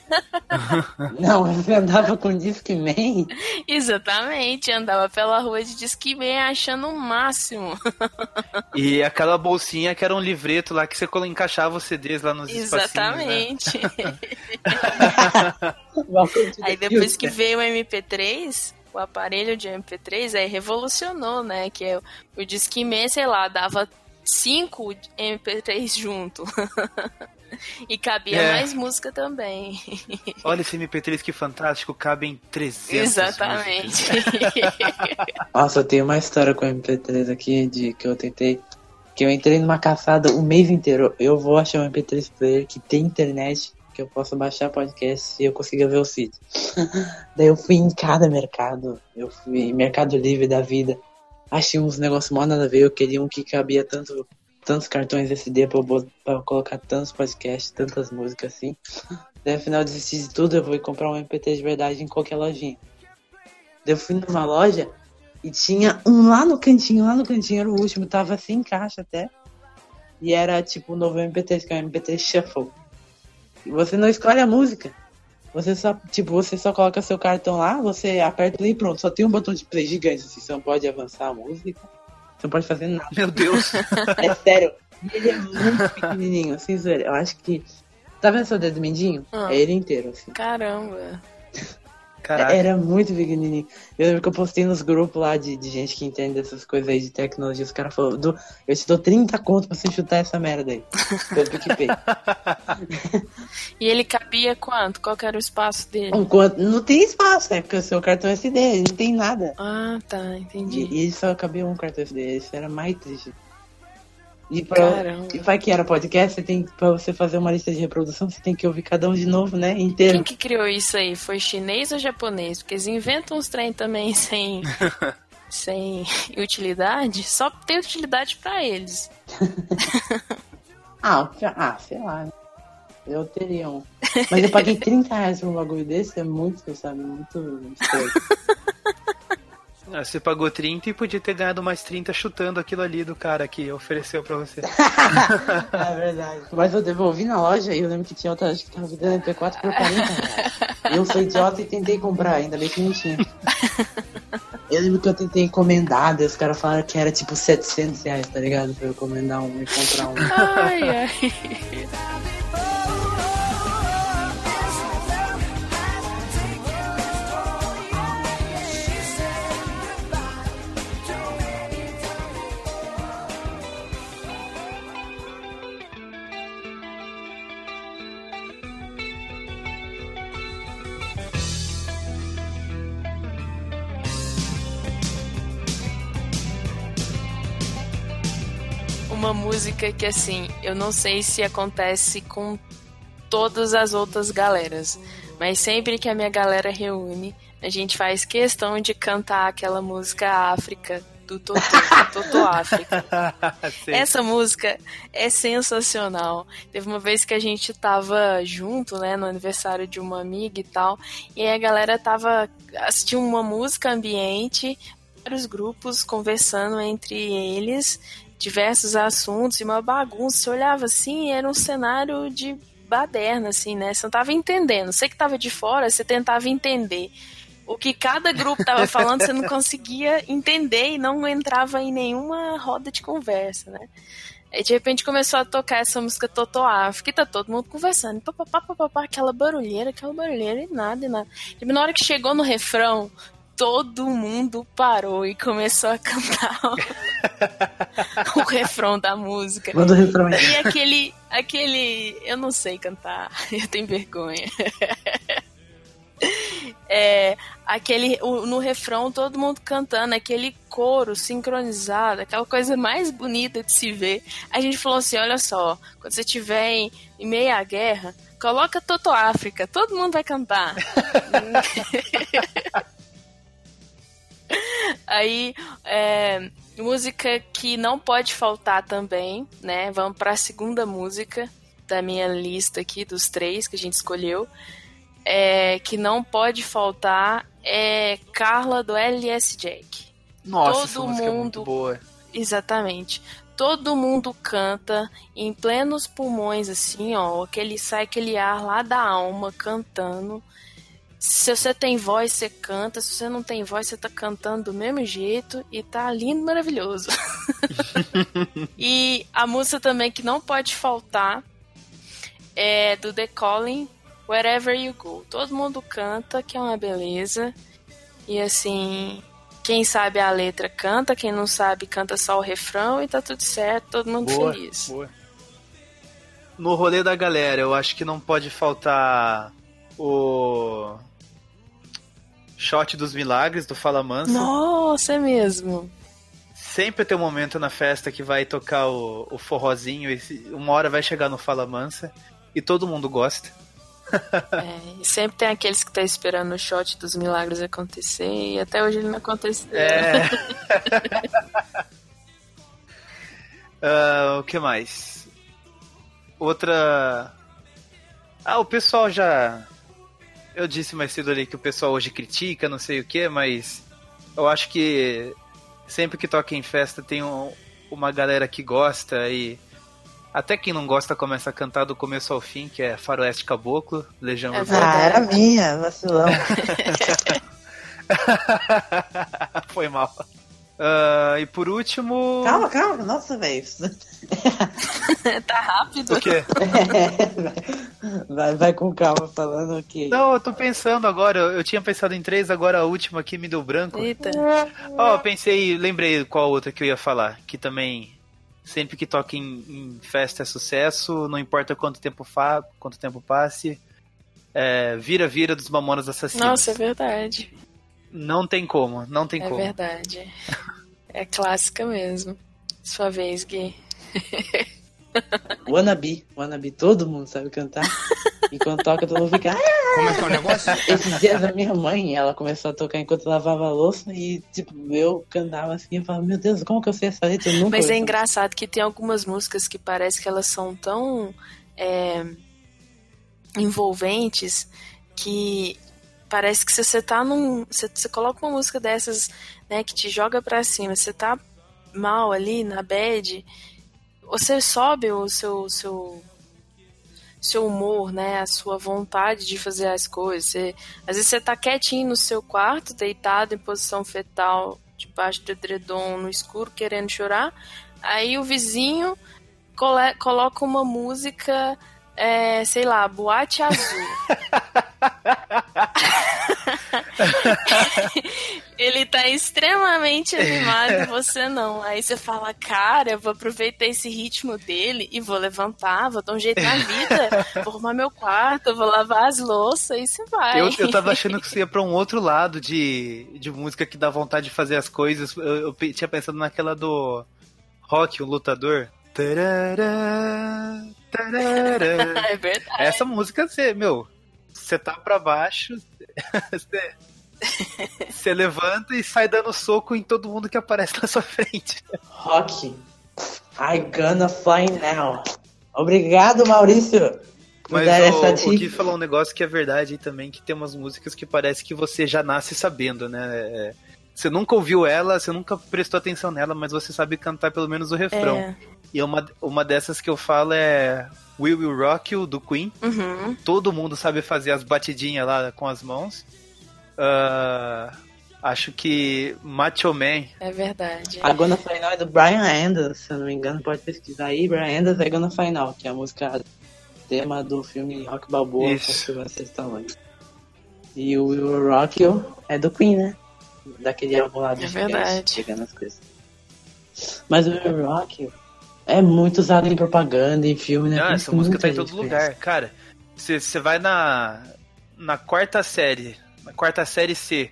Speaker 2: [laughs]
Speaker 1: Não, você andava com Discman? [laughs]
Speaker 2: Exatamente, andava pela rua de Discman achando o máximo.
Speaker 3: E aquela bolsinha que era um livreto lá que você encaixava os CDs lá nos né?
Speaker 2: Exatamente.
Speaker 1: To
Speaker 2: Aí depois que veio o MP3, o aparelho de MP3, aí revolucionou, né? Que é o- o Discman, sei lá, dava cinco MP3 junto. [laughs] e cabia
Speaker 3: É.
Speaker 2: mais música também. [laughs]
Speaker 3: Olha esse MP3 que fantástico, cabe em 300 músicas.
Speaker 2: Exatamente. [laughs]
Speaker 1: Nossa, eu tenho uma história com o MP3 aqui de que eu tentei. Que eu entrei numa caçada o mês inteiro. Eu vou achar um MP3 player que tem internet, que eu possa baixar podcast e eu consiga ver o sítio. Daí eu fui em cada mercado. Eu fui em Mercado Livre da vida. Achei uns negócios mó nada a ver. Eu queria um que cabia tanto, tantos cartões SD pra, eu pra colocar tantos podcasts, tantas músicas assim. Daí afinal eu desisti de tudo. Eu vou comprar um MP3 de verdade em qualquer lojinha. Daí eu fui numa loja e tinha um lá no cantinho, lá no cantinho, era o último, tava sem caixa até. E era tipo o novo MP3, que é o MP3 Shuffle. E você não escolhe a música. Você só, tipo, você só coloca seu cartão lá, você aperta play e pronto. Só tem um botão de play gigante, assim, você não pode avançar a música. Você não pode fazer nada.
Speaker 3: Meu Deus.
Speaker 1: É sério. E ele é muito pequenininho, assim. Eu acho que. Tá vendo seu dedo mindinho?
Speaker 2: Ah.
Speaker 1: É ele inteiro, assim.
Speaker 2: Caramba.
Speaker 3: Caraca.
Speaker 1: Era muito pequenininho. Eu lembro que eu postei nos grupos lá de, de gente que entende dessas coisas aí de tecnologia. Os caras falaram, "Du, eu te dou 30 conto pra você chutar essa merda aí. [laughs] Pelo PicPay.
Speaker 2: E ele cabia quanto? Qual que era o espaço dele?
Speaker 1: Um conto- não tem espaço, é porque o seu cartão é SD, não tem nada.
Speaker 2: Ah, tá,
Speaker 1: E,
Speaker 2: entendi.
Speaker 1: e ele só cabia um cartão SD, isso era mais triste. E pra,
Speaker 2: Caramba.
Speaker 1: e pra que era podcast, você tem, pra você fazer uma lista de reprodução, você tem que ouvir cada um de novo, né? Inteiro.
Speaker 2: Quem que criou isso aí? Foi chinês ou japonês? Porque eles inventam uns trem também [laughs] sem, sem utilidade. Só tem utilidade pra eles. [laughs]
Speaker 1: Ah, ah, sei lá. né? Eu teria um. Mas eu paguei [laughs] 30 reais por um bagulho desse, é muito, sabe? Muito
Speaker 3: Você pagou 30 e podia ter ganhado mais 30 chutando aquilo ali do cara que ofereceu pra você. [laughs]
Speaker 1: é verdade. Mas eu devolvi na loja e eu lembro que tinha outra, acho que tava vendendo MP4 por 40 reais. Eu sou idiota e tentei comprar, ainda bem que não tinha. Eu lembro que eu tentei encomendar, daí os caras falaram que era tipo 700 reais, tá ligado? Pra eu encomendar um e comprar um.
Speaker 2: Ai, ai. Música que assim, eu não sei se acontece com todas as outras galeras, mas sempre que a minha galera reúne, a gente faz questão de cantar aquela música África do Totô, Totô África. [laughs] Essa música é sensacional. Teve uma vez que a gente tava junto, né, no aniversário de uma amiga e tal, e aí a galera tava assistindo uma música ambiente, vários grupos conversando entre eles, diversos assuntos e uma bagunça. Você olhava assim, era um cenário de baderna, assim, né? Você não tava entendendo. Você que tava de fora, você tentava entender. O que cada grupo tava [laughs] falando, você não conseguia entender e não entrava em nenhuma roda de conversa, né? Aí de repente começou a tocar essa música Toto África e tá todo mundo conversando. Pá, pá, pá, pá, pá, pá, aquela barulheira, aquela barulheira e nada, e nada. E na hora que chegou no refrão, todo mundo parou e começou a cantar o, [laughs] o refrão da música.
Speaker 1: Manda o refrão aí.
Speaker 2: E aquele, aquele, eu não sei cantar, [laughs] eu tenho vergonha. [laughs] É, aquele, o- no refrão todo mundo cantando, aquele coro sincronizado, aquela coisa mais bonita de se ver. A gente falou assim, olha só, quando você estiver em, em meia à guerra, coloca Toto África, todo mundo vai cantar. [laughs] Aí, é, música que não pode faltar também, né? Vamos para a segunda música da minha lista aqui, dos três que a gente escolheu. É, que não pode faltar é Carla do LS Jack.
Speaker 3: Nossa,
Speaker 2: todo
Speaker 3: música é muito
Speaker 2: mundo-
Speaker 3: boa.
Speaker 2: Exatamente. todo mundo canta em plenos pulmões, assim, ó. Aquele, sai aquele ar lá da alma cantando. Se você tem voz, você canta. Se você não tem voz, você tá cantando do mesmo jeito. E tá lindo, maravilhoso. [laughs] e a música também que não pode faltar é do The Calling, Wherever You Go. Todo mundo canta, que é uma beleza. E assim, quem sabe a letra canta, quem não sabe canta só o refrão e tá tudo certo, todo mundo boa, feliz. Boa.
Speaker 3: No rolê da galera, eu acho que não pode faltar o shot dos milagres do Fala Mansa.
Speaker 2: Nossa, é mesmo.
Speaker 3: Sempre tem um momento na festa que vai tocar o, o forrozinho, e uma hora vai chegar no Fala Mansa e todo mundo gosta. [laughs]
Speaker 2: É, sempre tem aqueles que estão tá esperando o shot dos milagres acontecer e até hoje ele não aconteceu.
Speaker 3: É. uh, [laughs] o que mais? Outra. Ah, o pessoal já. Eu disse mais cedo ali que o pessoal hoje critica, não sei o que, mas eu acho que sempre que toca em festa tem um, uma galera que gosta e até quem não gosta começa a cantar do começo ao fim, que é Faroeste Caboclo, Legião
Speaker 1: é Urbana. Ah, era minha, vacilão. [laughs] [laughs]
Speaker 3: Foi mal. Uh, e por último.
Speaker 1: Calma, calma, nossa, velho. [laughs]
Speaker 2: tá rápido.
Speaker 3: O quê? [laughs]
Speaker 1: vai, vai com calma falando o quê?
Speaker 3: Não, eu tô pensando agora. Eu tinha pensado em três, agora a última aqui me deu branco.
Speaker 2: Eita.
Speaker 3: Ó, oh, pensei, lembrei qual outra que eu ia falar, que também Sempre que toca em, em festa é sucesso, não importa quanto tempo, fa quanto tempo passe. É, vira, vira dos Mamonas Assassinos.
Speaker 2: Nossa, é verdade.
Speaker 3: Não tem como, não tem
Speaker 2: é
Speaker 3: como.
Speaker 2: É verdade. [laughs] É clássica mesmo. Sua vez, Gui. [laughs]
Speaker 1: Wannabe, Wannabe, todo mundo sabe cantar. E quando toca, todo mundo fica.
Speaker 3: Como é que é o negócio? [laughs]
Speaker 1: Esses dias a minha mãe, ela começou a tocar enquanto lavava a louça e, tipo, eu cantava assim, eu falava, meu Deus, como que eu sei essa letra? Eu nunca
Speaker 2: Mas é engraçado que tem algumas músicas que parece que elas são tão é, envolventes que parece que se você tá num. Você, você coloca uma música dessas, né, que te joga pra cima, você tá mal ali na bad, você sobe o seu, seu seu humor, né, a sua vontade de fazer as coisas. Você, às vezes você tá quietinho no seu quarto, deitado em posição fetal, debaixo do edredom, no escuro, querendo chorar. Aí o vizinho coloca uma música, é, sei lá, boate azul. [laughs] [laughs] ele tá extremamente animado e você não. Aí você fala, cara, eu vou aproveitar esse ritmo dele e vou levantar, vou dar um jeito na vida, [laughs] vou arrumar meu quarto, vou lavar as louças e você vai.
Speaker 3: Eu, eu tava achando que você ia pra um outro lado de, de música que dá vontade de fazer as coisas. Eu, eu tinha pensado naquela do Rock, o lutador. Tarará,
Speaker 2: tarará. [laughs] É verdade.
Speaker 3: Essa música, você, meu, você tá pra baixo, [laughs] você, você levanta e sai dando soco em todo mundo que aparece na sua frente.
Speaker 1: Rock, I gonna fly now. Obrigado, Maurício.
Speaker 3: Mas o, o Gui falou um negócio que é verdade também, que tem umas músicas que parece que você já nasce sabendo, né? É, você nunca ouviu ela, você nunca prestou atenção nela, mas você sabe cantar pelo menos o refrão. É. E uma, uma dessas que eu falo é We Will Rock You, do Queen.
Speaker 2: Uhum.
Speaker 3: Todo mundo sabe fazer as batidinhas lá com as mãos. Uh, acho que Macho Man.
Speaker 2: É verdade.
Speaker 1: A Gonna Final é do Brian Anders, se eu não me engano, pode pesquisar aí. Brian Anders é Gonna Final, que é a música tema do filme Rock Balboa,
Speaker 3: Isso.
Speaker 1: que vocês estão aí. E o Will Rock You é do Queen, né? Daquele álbum lá do
Speaker 2: É verdade.
Speaker 1: Chegando as coisas. Mas o Will Rock You é muito usado em propaganda, em filme, né?
Speaker 3: Não, essa música tá em todo lugar. Cara, você vai na, na quarta série na quarta série C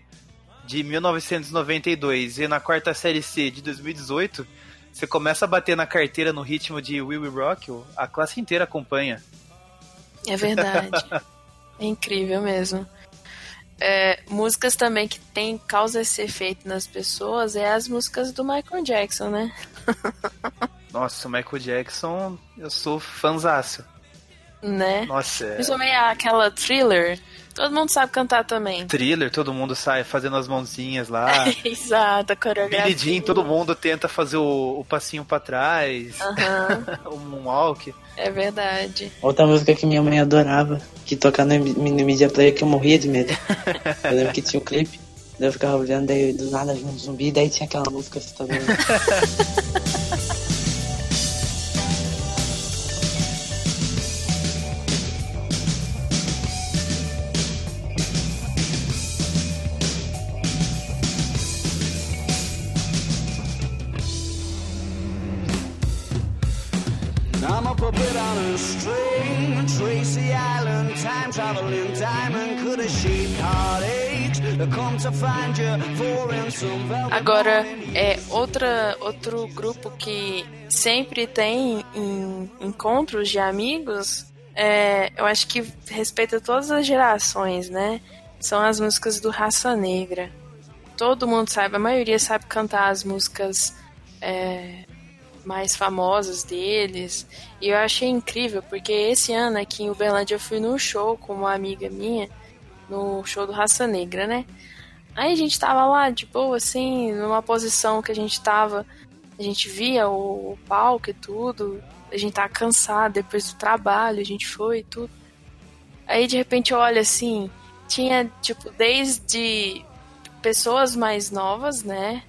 Speaker 3: de 1992 e na quarta série C de 2018, você começa a bater na carteira no ritmo de We Will Rock, a classe inteira acompanha.
Speaker 2: É verdade. [laughs] é incrível mesmo. É, músicas também que tem causa esse efeito nas pessoas é as músicas do Michael Jackson, né? [laughs]
Speaker 3: Nossa, o Michael Jackson, eu sou fanzaço.
Speaker 2: Né?
Speaker 3: Nossa, é...
Speaker 2: Principalmente aquela thriller. Todo mundo sabe cantar também.
Speaker 3: Thriller, todo mundo sai fazendo as mãozinhas lá. [laughs]
Speaker 2: Exato, a coreografia.
Speaker 3: Billie Jean, todo mundo tenta fazer o, o passinho pra trás.
Speaker 2: Aham, [laughs]
Speaker 3: o moonwalk.
Speaker 2: é verdade.
Speaker 1: Outra música que minha mãe adorava, que tocava no, no Media Player, que eu morria de medo. Eu lembro que tinha um clipe, daí eu ficava olhando, daí do nada vinha um zumbi, daí tinha aquela música assustadora. [laughs]
Speaker 4: I'm
Speaker 2: Agora, é outra, outro grupo que sempre tem em encontros de amigos, é, eu acho que respeita todas as gerações, né? São as músicas do Raça Negra. Todo mundo sabe, a maioria sabe cantar as músicas é, mais famosas deles. E eu achei incrível, porque esse ano aqui em Uberlândia eu fui num show com uma amiga minha, no show do Raça Negra, né? Aí a gente tava lá, de boa, assim, numa posição que a gente tava. A gente via o, o palco e tudo. A gente tava cansado depois do trabalho, a gente foi e tudo. Aí de repente eu olho assim, tinha, tipo, desde pessoas mais novas, né?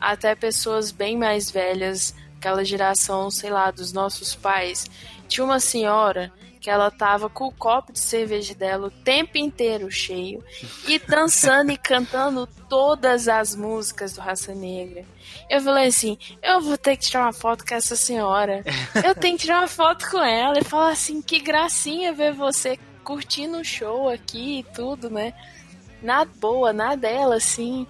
Speaker 2: Até pessoas bem mais velhas, aquela geração, sei lá, dos nossos pais. Tinha uma senhora que ela tava com o copo de cerveja dela o tempo inteiro cheio e dançando e [laughs] cantando todas as músicas do Raça Negra. Eu falei assim, eu vou ter que tirar uma foto com essa senhora. Eu tenho que tirar uma foto com ela e falar assim, que gracinha ver você curtindo o show aqui e tudo, né? Na boa, na dela, assim.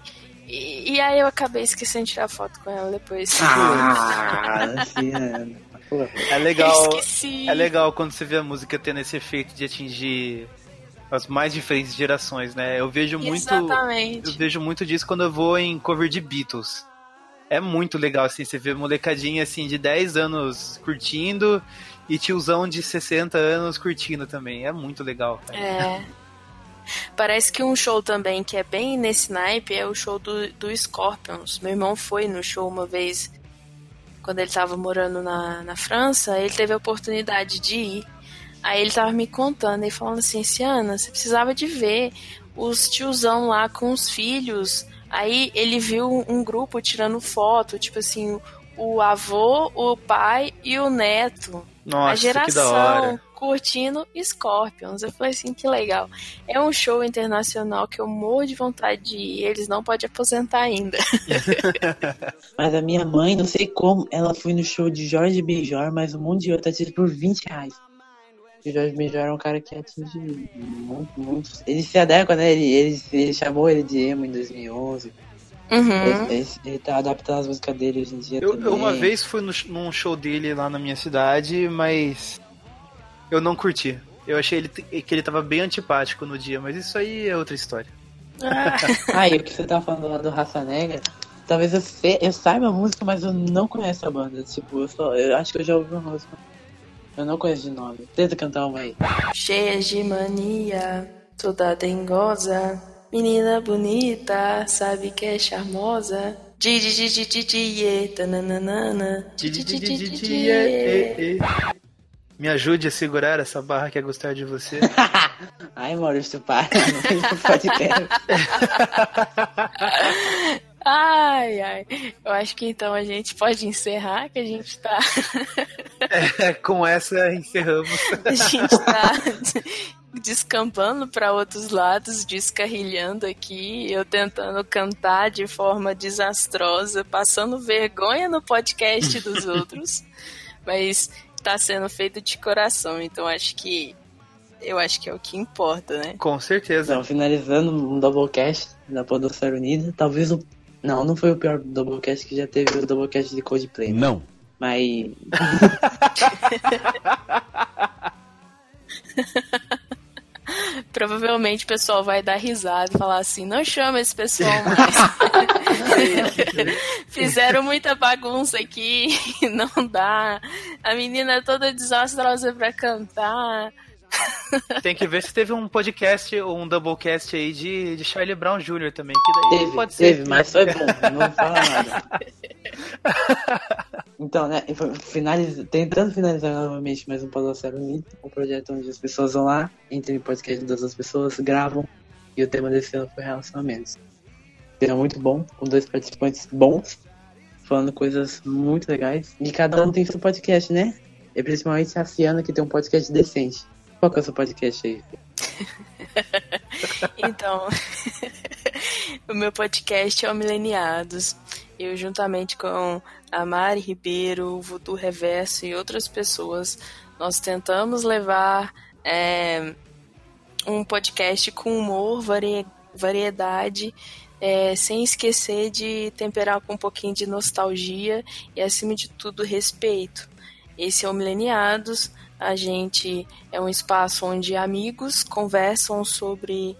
Speaker 2: E, e aí eu acabei esquecendo de tirar foto com ela depois.
Speaker 1: Ah, assim, é.
Speaker 3: Legal. É legal quando você vê a música tendo esse efeito de atingir as mais diferentes gerações, né? Eu vejo muito. Eu
Speaker 2: Exatamente.
Speaker 3: vejo muito disso quando eu vou em cover de Beatles. É muito legal, assim, você vê molecadinha assim de 10 anos curtindo e tiozão de 60 anos curtindo também. É muito legal, cara.
Speaker 2: É. Parece que um show também que é bem nesse naipe é o show do, do Scorpions. Meu irmão foi no show uma vez, quando ele tava morando na, na França, ele teve a oportunidade de ir. Aí ele tava me contando e falando assim, Ciana, você precisava de ver os tiozão lá com os filhos. Aí ele viu um grupo tirando foto, tipo assim, o avô, o pai e o neto.
Speaker 3: Nossa,
Speaker 2: a geração
Speaker 3: que da hora.
Speaker 2: Curtindo Scorpions. Eu falei assim, que legal. É um show internacional que eu morro de vontade de ir. Eles não podem aposentar ainda. [laughs]
Speaker 1: Mas a minha mãe, não sei como, ela foi no show de Jorge Benjor, mas um monte de outro atinge por 20 reais. O Jorge Benjor é um cara que atinge muito, muito. Ele se adequa, né? Ele, ele, ele chamou ele de emo em 2011.
Speaker 2: Uhum.
Speaker 1: Ele, ele, ele tá adaptando as músicas dele hoje em dia
Speaker 3: Eu,
Speaker 1: também.
Speaker 3: eu uma vez fui no, num show dele lá na minha cidade, mas eu não curti. Eu achei ele, que ele tava bem antipático no dia, mas isso aí é outra história.
Speaker 2: Ah,
Speaker 1: Ah, e o que você tá falando lá do Raça Negra, talvez eu, se- eu saiba a música, mas eu não conheço a banda. Tipo, eu, só, eu acho que eu já ouvi uma música. Eu não conheço de nome. Tenta cantar uma aí.
Speaker 2: cheia de mania, toda dengosa. Menina bonita, sabe que é charmosa. Didi, didi, didi, ye, tananana. Didi, didi, didi, ye.
Speaker 3: Me ajude a segurar essa barra que é gostar de você. [laughs]
Speaker 1: Ai, Maurício, para. Não [laughs] pode ter.
Speaker 2: Ai, ai. Eu acho que então a gente pode encerrar, que a gente tá.
Speaker 3: É, com essa encerramos. [laughs]
Speaker 2: A gente tá descampando para outros lados, descarrilhando aqui, eu tentando cantar de forma desastrosa, passando vergonha no podcast dos outros, mas tá sendo feito de coração, então acho que eu acho que é o que importa, né?
Speaker 3: Com certeza.
Speaker 1: Então, finalizando um Doublecast da Podosfera Unida. Talvez o. Não, não foi o pior Doublecast que já teve o Doublecast de Coldplay. né?
Speaker 5: Não.
Speaker 1: Mas. [laughs] [laughs]
Speaker 2: Provavelmente o pessoal vai dar risada e falar assim: não chama esse pessoal [laughs] mais. [laughs] Fizeram muita bagunça aqui, [laughs] não dá. A menina é toda desastrosa pra cantar.
Speaker 3: Tem que ver se teve um podcast ou um doublecast aí de, de Charlie Brown Jr. também. Que daí
Speaker 1: Teve,
Speaker 3: pode ser.
Speaker 1: teve, mas foi bom, não fala nada. [laughs] Então, né, finaliza, tentando finalizar novamente mais um Podosfera Unido, um projeto onde as pessoas vão lá, entrem no podcast das outras pessoas, gravam, e o tema desse ano foi relacionamentos. Seria muito bom, com dois participantes bons, falando coisas muito legais, e cada um tem seu podcast, né? E principalmente a Ciana, que tem um podcast decente. Qual que é o seu podcast aí? [laughs]
Speaker 2: Então, [laughs] o meu podcast é o Mileniados. Eu, juntamente com a Mari Ribeiro, o Voodoo Reverso e outras pessoas, nós tentamos levar é, um podcast com humor, vari, variedade, é, sem esquecer de temperar com um pouquinho de nostalgia e, acima de tudo, respeito. Esse é o Mileniados. A gente é um espaço onde amigos conversam sobre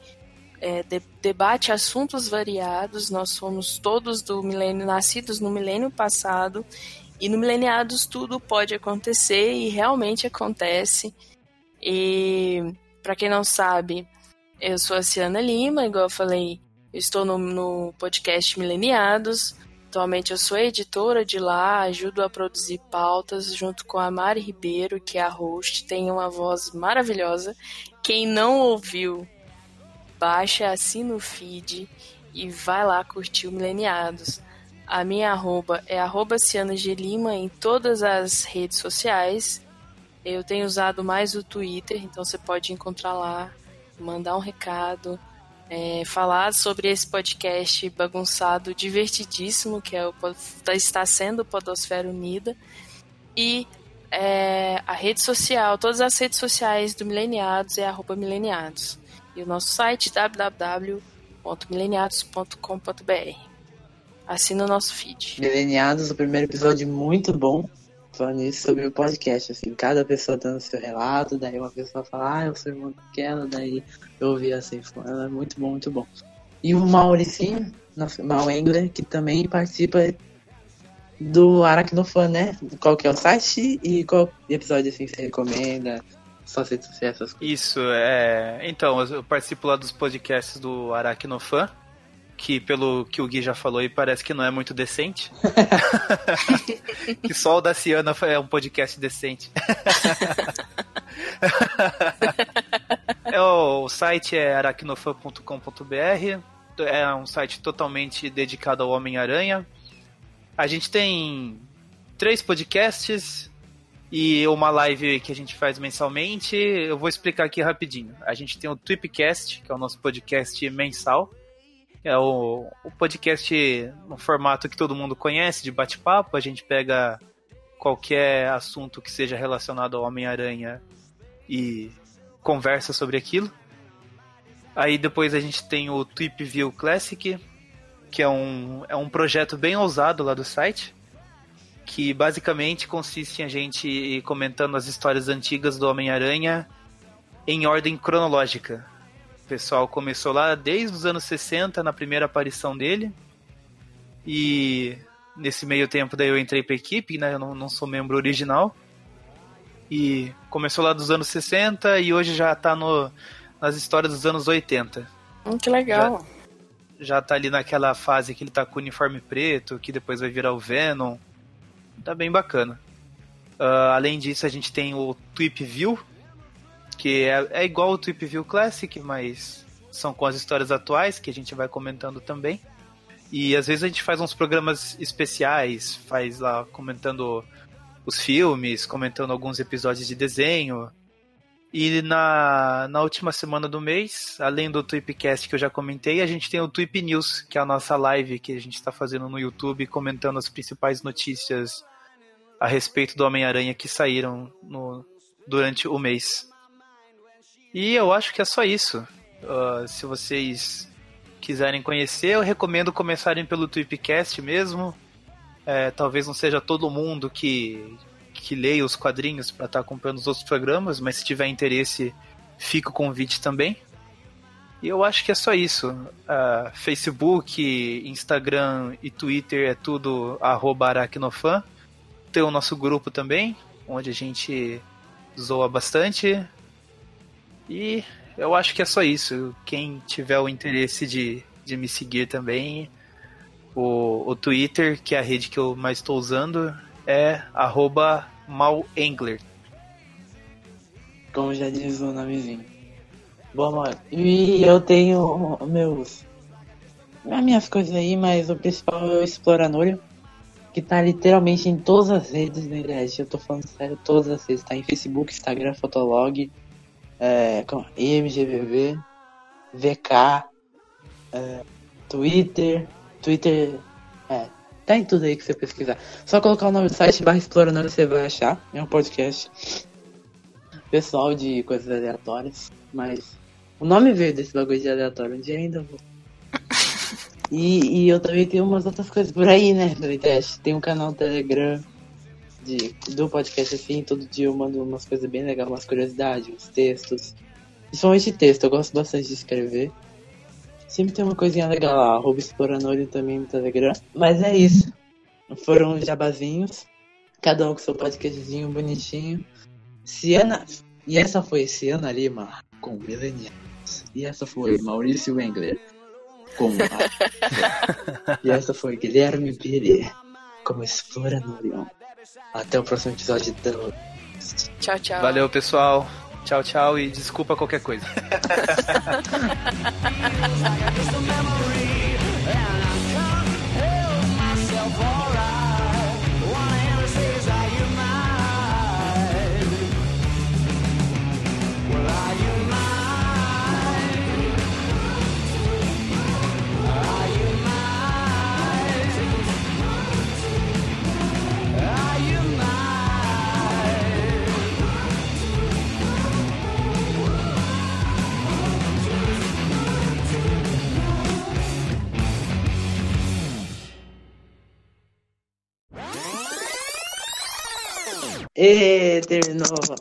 Speaker 2: é, de, debate assuntos variados. Nós somos todos do milênio, nascidos no milênio passado. E no Mileniados tudo pode acontecer e realmente acontece. E para quem não sabe, eu sou a Ciana Lima, igual eu falei, eu estou no, no podcast Mileniados. Atualmente eu sou editora de lá, ajudo a produzir pautas junto com a Mari Ribeiro, que é a host, tem uma voz maravilhosa. Quem não ouviu, baixa, assina o feed e vai lá curtir o Mileniados. A minha arroba é arroba Ciana G. Lima em todas as redes sociais. Eu tenho usado mais o Twitter, então você pode encontrar lá, mandar um recado, é, falar sobre esse podcast bagunçado, divertidíssimo, que é o, está sendo o Podosfera Unida. E é, a rede social, todas as redes sociais do Mileniados é arroba mileniados. E o nosso site www.mileniados.com.br. Assina o nosso feed.
Speaker 1: Mileniados, o primeiro episódio muito bom. Falando isso sobre o podcast, assim, cada pessoa dando seu relato, daí uma pessoa fala, ah, eu sou irmã daquela, daí eu ouvi assim, falando, é muito bom, muito bom. E o Mauricinho, Mal Engler, que também participa do Aracnofan, né? Qual que é o site e qual episódio assim você recomenda? Só sociais, essas coisas.
Speaker 3: Isso, é. Então, eu participo lá dos podcasts do Aracnofan, que pelo que o Gui já falou aí, parece que não é muito decente. [laughs] que só o da Ciana é um podcast decente. [laughs] é, o site é aracnofan.com.br. É um site totalmente dedicado ao Homem-Aranha. A gente tem três podcasts e uma live que a gente faz mensalmente. Eu vou explicar aqui rapidinho. A gente tem o Tweepcast, que é o nosso podcast mensal é o, o podcast no formato que todo mundo conhece, de bate-papo. A gente pega qualquer assunto que seja relacionado ao Homem-Aranha e conversa sobre aquilo. Aí depois a gente tem o Tweep View Classic, que é um, é um projeto bem ousado lá do site, que basicamente consiste em a gente comentando as histórias antigas do Homem-Aranha em ordem cronológica pessoal começou lá desde os anos 60, na primeira aparição dele. E nesse meio tempo daí eu entrei pra equipe, né? Eu não, não sou membro original. E começou lá dos anos 60 e hoje já tá no, nas histórias dos anos 80.
Speaker 2: Hum, que legal.
Speaker 3: Já, já tá ali naquela fase que ele tá com o uniforme preto, que depois vai virar o Venom. Tá bem bacana. Uh, além disso, a gente tem o Tweep View, que é, é igual o Tweep View Classic, mas são com as histórias atuais que a gente vai comentando também. E às vezes a gente faz uns programas especiais, faz lá comentando os filmes, comentando alguns episódios de desenho. E na, na última semana do mês, além do Tweepcast que eu já comentei, a gente tem o Tweep News, que é a nossa live que a gente está fazendo no YouTube, comentando as principais notícias a respeito do Homem-Aranha que saíram no, durante o mês. E eu acho que é só isso. Uh, se vocês quiserem conhecer, eu recomendo começarem pelo Tweepcast mesmo. É, talvez não seja todo mundo que, que leia os quadrinhos para estar tá acompanhando os outros programas, mas se tiver interesse, fica o convite também. E eu acho que é só isso. Uh, Facebook, Instagram e Twitter é tudo arroba aracnofan. Tem o nosso grupo também, onde a gente zoa bastante. E eu acho que é só isso. Quem tiver o interesse de, de me seguir também, o, o Twitter, que é a rede que eu mais estou usando, é malengler.
Speaker 1: Como já diz o nomezinho. Bom, mano, e eu tenho meus. As minhas coisas aí, mas o principal é o Exploranório, que tá literalmente em todas as redes da internet. Eu tô falando sério, todas as redes. Tá em Facebook, Instagram, Fotolog, é, com IMGVV, VK, é, Twitter, Twitter. É, tá em tudo aí que você pesquisar. Só colocar o nome do site barra Exploranório você vai achar. É um podcast pessoal de coisas aleatórias, mas o nome veio desse bagulho de aleatório, um dia ainda vou. [laughs] E, e eu também tenho umas outras coisas por aí, né. Tem um canal Telegram de, do podcast assim, todo dia eu mando umas coisas bem legais, umas curiosidades, uns textos. Principalmente texto, eu gosto bastante de escrever. Sempre tem uma coisinha legal lá, arroba exploranori também no Telegram. Mas é isso. Foram jabazinhos. Cada um com seu podcastzinho bonitinho. Ciana. E essa foi Ciana Lima com Millennials. E essa foi Maurício Wengler com a... [laughs] E essa foi Guilherme Pire como Exploranorion. Até o próximo episódio do.
Speaker 2: Tchau, tchau.
Speaker 3: Valeu, pessoal. Tchau, tchau e desculpa qualquer coisa. [laughs]
Speaker 1: E terminou.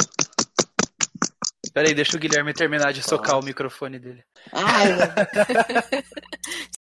Speaker 3: Peraí, deixa o Guilherme terminar de socar o microfone dele.
Speaker 1: Ai, [laughs]